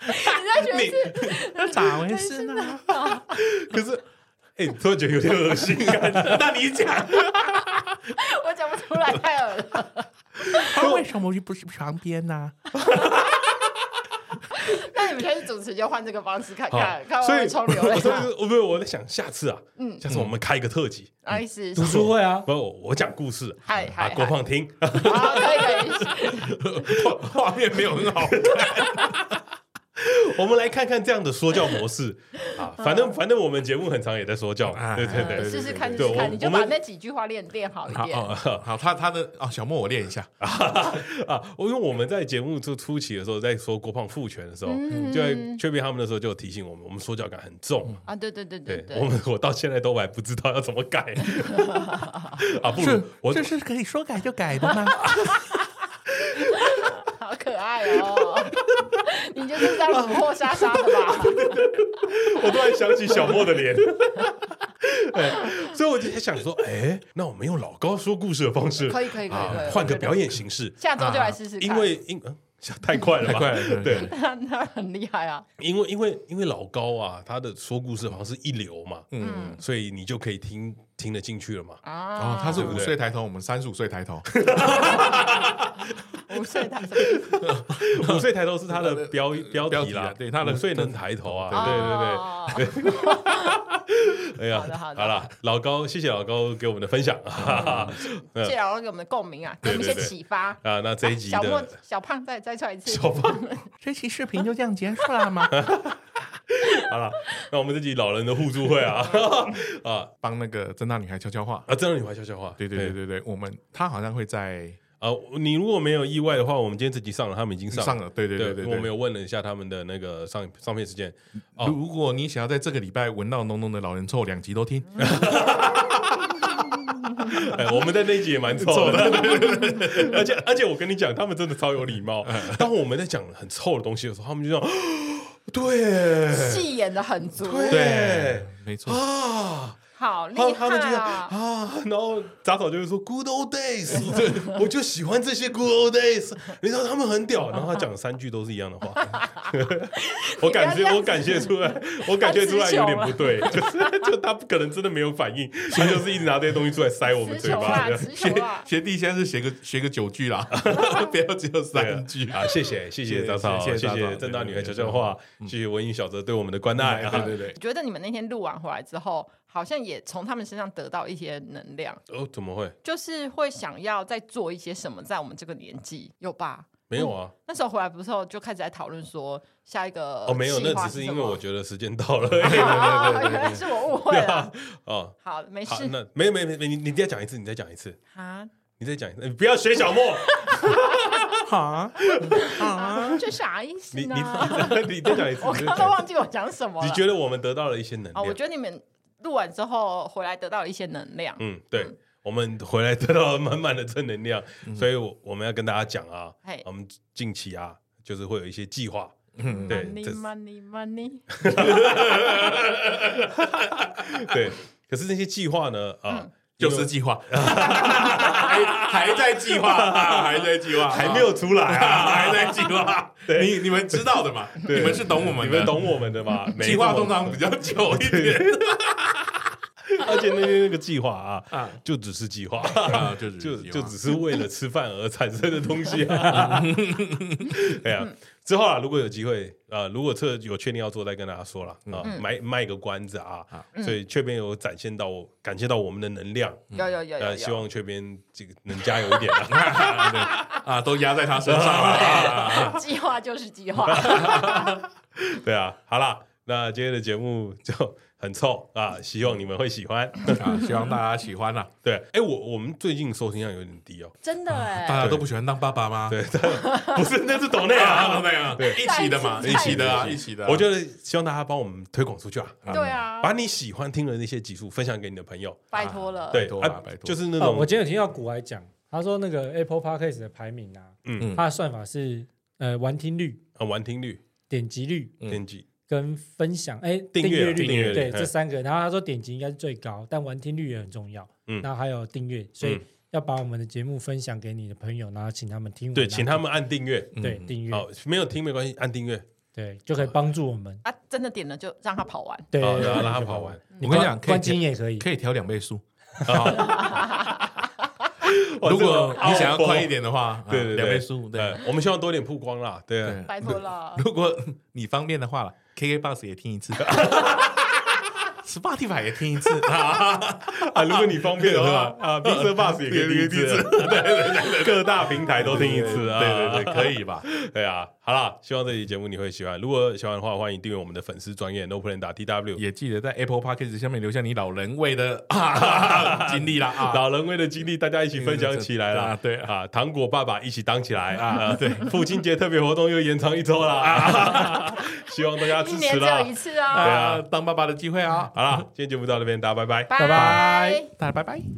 你在觉得
那咋回事呢？
可是，哎，突然觉得有点恶心感。那你讲，
我讲不出来，太恶了。
他为什么就不去旁边呢？
那你们开始主持就换这个方式看看，看会不会流
所以，我不是我在想下次啊，嗯，下次我们开一个特辑，
意思
读书会啊，
不，我讲故事，
嗨嗨，
郭胖听，
可以可以，
画面没有很好。看。
我们来看看这样的说教模式。啊，反正反正我们节目很长也在说教，对对对，
试试看试试看，你就把那几句话练练好一点。
好，他他的啊，小莫我练一下。
啊，因为我们在节目初初期的时候，在说郭胖父权的时候，就在确定他们的时候就提醒我们，我们说教感很重。
啊，对对对对，
我们我到现在都还不知道要怎么改。啊，不如我
这是可以说改就改的吗？
好可爱哦！你就是在琥珀莎莎的吧？
我突然想起小莫的脸，所以我就在想说，哎，那我们用老高说故事的方式，
可以可以可以，
换个表演形式，
下周就来试试。
因为因太快了，太快了，对，
他他很厉害啊。
因为因为因为老高啊，他的说故事好像是一流嘛，嗯，所以你就可以听听得进去了嘛。
啊，他是五岁抬头，我们三十五岁抬头。
五岁抬头，
五岁抬头是他的标标题啦，对，他的五岁能抬头啊，对对对。哎呀，好的好的，好了，老高，谢谢老高给我们的分享，
谢谢老高给我们的共鸣啊，给我们一些启发。
啊。那这一集
小莫小胖再再出来一次，
小胖，
这期视频就这样结束了吗？
好了，那我们这集老人的互助会啊。
啊，帮那个政大女孩悄悄话
啊，真的女孩悄悄话，
对对对对对，我们他好像会在。
啊，你如果没有意外的话，我们今天这集上了，他们已经上了。
上了，对对对对，
我们有问了一下他们的那个上上片时间。
如果你想要在这个礼拜闻到浓浓的老人臭，两集都听。
哎，我们在那集也蛮臭的，而且而且我跟你讲，他们真的超有礼貌。当我们在讲很臭的东西的时候，他们就说：“ 对，
戏演的很足。”
对，
没错啊。
好厉害
啊！啊，然后杂草就会说 “Good old days”，对，我就喜欢这些 “Good old days”。你知道他们很屌，然后他讲三句都是一样的话。我感觉，我感觉出来，我感觉出来有点不对，就是就他不可能真的没有反应，他就是一直拿这些东西出来塞我们嘴巴。
学学弟现在是学个学个九句啦，不要只有三句
啊！谢谢谢谢杂草，谢谢正大女孩悄悄话，谢谢文英小泽对我们的关爱。
对对对，
觉得你们那天录完回来之后。好像也从他们身上得到一些能量
哦？怎么会？
就是会想要再做一些什么，在我们这个年纪有吧？
没有啊，
那时候回来不是后就开始在讨论说下一个
哦，没有，那只是因为我觉得时间到了，
原来是我误会了哦。好，没事，
那没有没没没，你你再讲一次，你再讲一次啊！你再讲一次，你不要学小莫
啊
啊！这啥意思呢？
你 你再讲一次，
我刚刚都忘记我讲什么。
你觉得我们得到了一些能量？
我觉得你们。录完之后回来得到一些能量，
嗯，对，我们回来得到了满满的正能量，所以我们要跟大家讲啊，我们近期啊，就是会有一些计划，嗯，对
，money money money，
对，可是那些计划呢，啊，
就是计划，还还在计划，还在计划，
还没有出来啊，
还在计划，你你们知道的嘛，你们是懂我们，
你们懂我们的嘛，
计划通常比较久一点。
而且那那个计划啊，就只是计划啊，就 就就只是为了吃饭而产生的东西啊。哎呀，之后啊，如果有机会啊，如果这有确定要做，再跟大家说了啊，卖卖个关子啊。所以雀边有展现到，感谢到我们的能量，
有有有，
呃，希望雀边这个能加油一点啊，
啊，都压在他身上了。
计划就是计划，
对啊，好了，那今天的节目就。很臭啊！希望你们会喜欢
啊！希望大家喜欢啊！
对，哎，我我们最近收听量有点低哦，
真的哎，
大家都不喜欢当爸爸吗？
对，不是，那是抖内啊，抖内啊，对，
一起的嘛，一起的啊，一起的。
我觉得希望大家帮我们推广出去啊！
对啊，
把你喜欢听的那些集数分享给你的朋友，
拜托了，
对，拜托，就是那种。
我今天有听到古来讲，他说那个 Apple Podcast 的排名啊，嗯，它的算法是呃完听率
啊，完听率、
点击率、
点击。
跟分享，哎，订阅率，对，这三个，然后他说点击应该是最高，但完听率也很重要，嗯，然后还有订阅，所以要把我们的节目分享给你的朋友，然后请他们听，
对，请他们按订阅，
对，订阅，
好，没有听没关系，按订阅，
对，就可以帮助我们
啊，真的点了就让他跑完，
对，
让他跑完，
我跟你讲，
关金也可以，
可以调两倍速。如果你想要快一点的话，对对，两倍速，对，
我们希望多点曝光啦，对，
拜托了。
如果你方便的话，KKBOX 也听一次。Spotify 也听一次啊！
如果你方便的话啊，Mr. Bus 也可以听一次，对对对，各大平台都听一次啊，
对对对，可以吧？
对啊，好了，希望这期节目你会喜欢。如果喜欢的话，欢迎订阅我们的粉丝专业 No Plan 打 T W，
也记得在 Apple Podcast 下面留下你老人味的 经历啦，
老人味的经历，大家一起分享起来啦。对啊，糖果爸爸一起当起来啊！对，父亲节特别活动又延长一周了，希望大家支持啦。
一年只有一次啊！
对啊，当爸爸的机会啊！好了，今天节目到这边，大家拜拜，
拜拜，
大家拜拜。